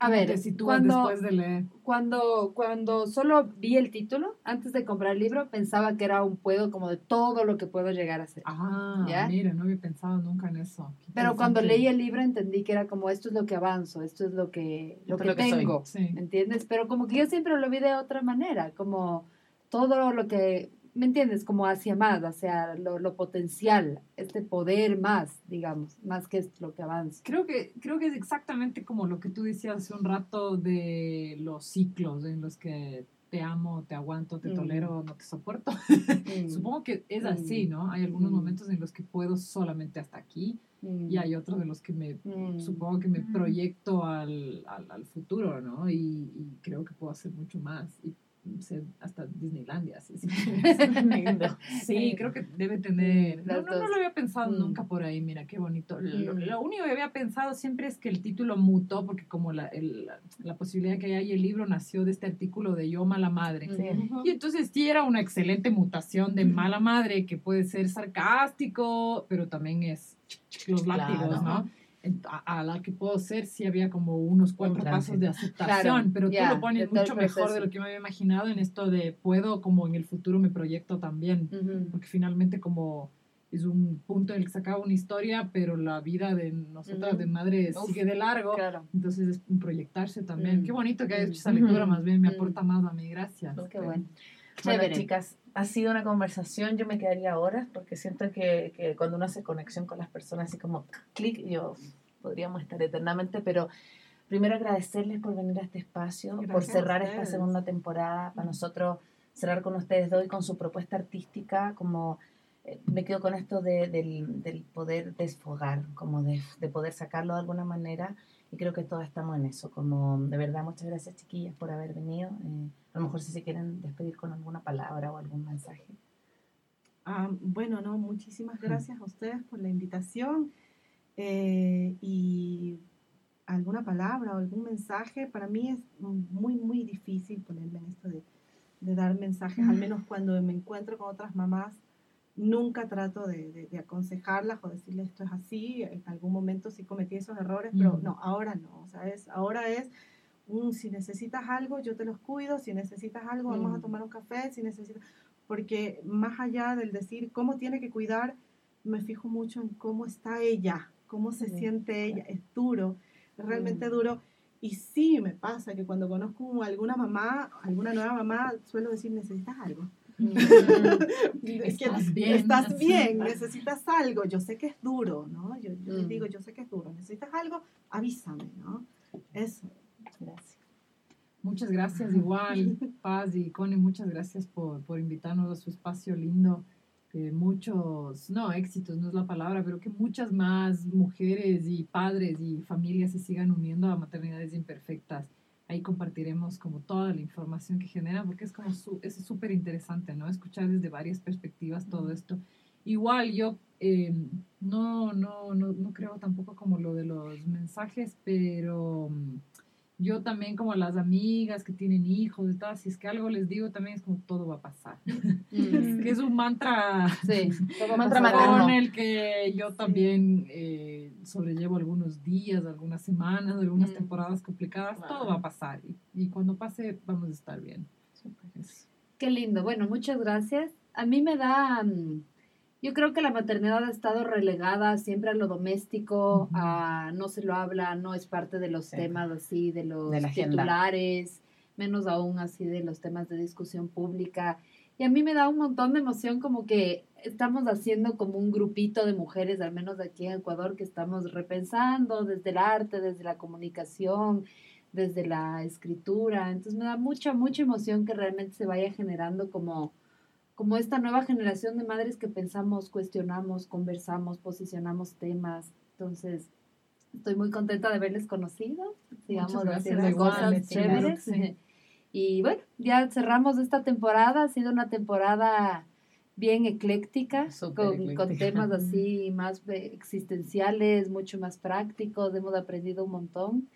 A ¿Cómo ver, te sitúas cuando, después de leer? cuando, cuando solo vi el título, antes de comprar el libro, pensaba que era un puedo como de todo lo que puedo llegar a ser. Ah, ¿Ya? mira, no había pensado nunca en eso. Qué Pero cuando leí el libro entendí que era como esto es lo que avanzo, esto es lo que, lo que lo que tengo. Sí. ¿Me entiendes? Pero como que yo siempre lo vi de otra manera, como todo lo que, ¿me entiendes? Como hacia más, hacia lo, lo potencial, este poder más, digamos, más que es lo que avanza. Creo que, creo que es exactamente como lo que tú decías hace un rato de los ciclos en los que te amo, te aguanto, te Mm. tolero, no te soporto. Mm, Supongo que es Mm. así, ¿no? Hay algunos Mm. momentos en los que puedo solamente hasta aquí mm, y hay otros de los que me, mm, supongo que me proyecto al, al, al futuro, ¿no? Y, y creo que puedo hacer mucho más y ser hasta Disneylandia, así. Lindo. Sí, creo que debe tener. No, no, no lo había pensado Mm. nunca por ahí, mira, qué bonito. Lo, Mm. lo único que había pensado siempre es que el título mutó, porque como la, el- la, la posibilidad que hay el libro nació de este artículo de Yo, mala madre. Sí. Y entonces sí era una excelente mutación de mala madre, que puede ser sarcástico, pero también es los látigos, Claro. ¿no? A, a la que puedo ser, sí había como unos cuatro pasos de aceptación, Claro, pero ya, tú lo pones mucho mejor de lo que me había imaginado en esto de puedo, como en el futuro me proyecto también Ujú. porque finalmente como es un punto en el que se acaba una historia, pero la vida de nosotras de madre Uf, sigue de largo, Claro. entonces es proyectarse también. Mm. Qué bonito que hayas hecho esa lectura, más bien me Mm. aporta más a mí, gracias. Qué bueno. Bueno, Chévere. chicas, ha sido una conversación, yo me quedaría horas porque siento que, que cuando uno hace conexión con las personas, así como clic, yo podríamos estar eternamente, pero primero agradecerles por venir a este espacio, por Gracias cerrar esta segunda temporada, para nosotros cerrar con ustedes de hoy con su propuesta artística, como eh, me quedo con esto de- del, del poder desfogar, como de, de poder sacarlo de alguna manera, y creo que todos estamos en eso, como de verdad muchas gracias chiquillas por haber venido, eh, a lo mejor si se quieren despedir con alguna palabra o algún mensaje. Ah, bueno, no, muchísimas gracias a ustedes por la invitación eh, y alguna palabra o algún mensaje. Para mí es muy, muy difícil ponerme en esto de, de dar mensajes, al menos cuando me encuentro con otras mamás. Nunca trato de, de- de aconsejarlas o decirles esto es así. En algún momento sí cometí esos errores, pero Mm. no, ahora no. O sea, es, ahora es un, si necesitas algo, yo te los cuido. Si necesitas algo, vamos a Mm. tomar un café. Si necesitas porque más allá del decir cómo tiene que cuidar, me fijo mucho en cómo está ella, cómo se siente ella. Es duro, es realmente Mm. duro. Y sí me pasa que cuando conozco alguna mamá, alguna nueva mamá, suelo decir, necesitas algo. Es que Estás bien. Estás bien, necesitas algo. Yo sé que es duro, ¿no? Yo, yo les Mm. digo, yo sé que es duro. Necesitas algo, avísame, ¿no? Eso. Gracias. Muchas gracias, igual, Paz y Connie, muchas gracias por, por invitarnos a su espacio lindo. Que muchos, no, éxitos no es la palabra, pero que muchas más mujeres y padres y familias se sigan uniendo a maternidades imperfectas. Ahí compartiremos como toda la información que generan, porque es como su- es súper interesante, ¿no? Escuchar desde varias perspectivas todo esto. Igual yo eh, no, no, no, no creo tampoco como lo de los mensajes, pero mm, yo también como las amigas que tienen hijos y todo, si es que algo les digo también es como todo va a pasar. Mm. que es un mantra, Sí, todo Mantra con el que yo también eh, sobrellevo algunos días, algunas semanas, algunas Mm. temporadas complicadas, todo va a pasar y, y cuando pase vamos a estar bien. Qué lindo. Bueno, muchas gracias. A mí me da, mm, yo creo que la maternidad ha estado relegada siempre a lo doméstico, Ujú. a no se lo habla, no es parte de los Sí. temas así, de los De la agenda. titulares, menos aún así de los temas de discusión pública. Y a mí me da un montón de emoción como que estamos haciendo como un grupito de mujeres, al menos aquí en Ecuador, que estamos repensando desde el arte, desde la comunicación, desde la escritura. Entonces me da mucha, mucha emoción que realmente se vaya generando como, como esta nueva generación de madres que pensamos, cuestionamos, conversamos, posicionamos temas. Entonces, estoy muy contenta de haberles conocido, gracias, haciendo cosas chéveres. sí. Y bueno, ya cerramos esta temporada, ha sido una temporada bien ecléctica, Súper con, ecléctica. con temas así más eh, existenciales, mucho más prácticos, hemos aprendido un montón.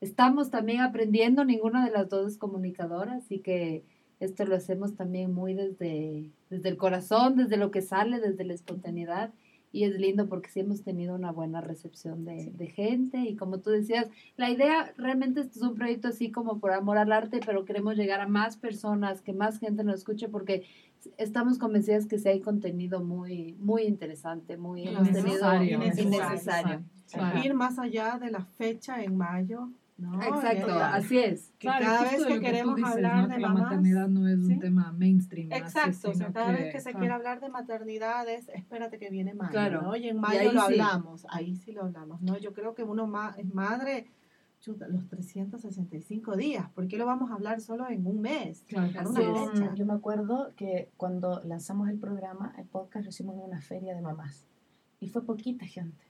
Estamos también aprendiendo, ninguna de las dos es comunicadora, así que esto lo hacemos también muy desde, desde el corazón, desde lo que sale, desde la espontaneidad. Y es lindo porque sí hemos tenido una buena recepción de, de gente. Y como tú decías, la idea realmente este es un proyecto así como por amor al arte, pero queremos llegar a más personas, que más gente nos escuche, porque estamos convencidas que sí hay contenido muy, muy interesante, muy Innecesario. innecesario. Claro. Ir más allá de la fecha en mayo, ¿no? Exacto, así es. que cada vez que queremos dices, hablar ¿no? de Que la mamás, maternidad no es ¿sí? un tema mainstream. así, Exacto, o sea, sino cada vez que se claro. quiere hablar de maternidades, espérate que viene mayo, Claro. ¿no? Y en mayo lo sí. hablamos, ahí sí lo hablamos, ¿no? Yo creo que uno ma- es madre, chuta, los 365 días, ¿por qué lo vamos a hablar solo en un mes? Claro. Una Yo me acuerdo que cuando lanzamos el programa, el podcast, lo hicimos en una feria de mamás. Y fue poquita gente,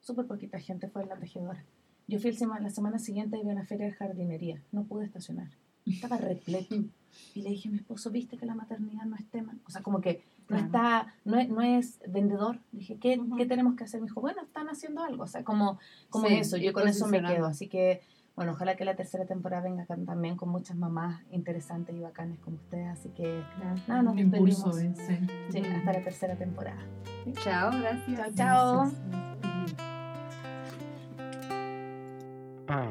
súper poquita gente fue en la tejedora. Yo fui el sema- la semana siguiente y vi a la feria de jardinería. No pude estacionar. Estaba repleto. Y le dije a mi esposo, ¿viste que la maternidad no es tema? O sea, como que no Claro. está, no es, no es vendedor. Dije, ¿qué, Ujú. ¿qué tenemos que hacer? Me dijo, bueno, están haciendo algo. O sea, como, como Sí, eso, yo con eso me quedo. Así que, bueno, ojalá que la tercera temporada venga también con muchas mamás interesantes y bacanes como ustedes. Así que, nada, nos Un impulso, despedimos. ¿eh? sí. Sí, hasta la tercera temporada. Chao, gracias. Chao, chao. Gracias. บ้าง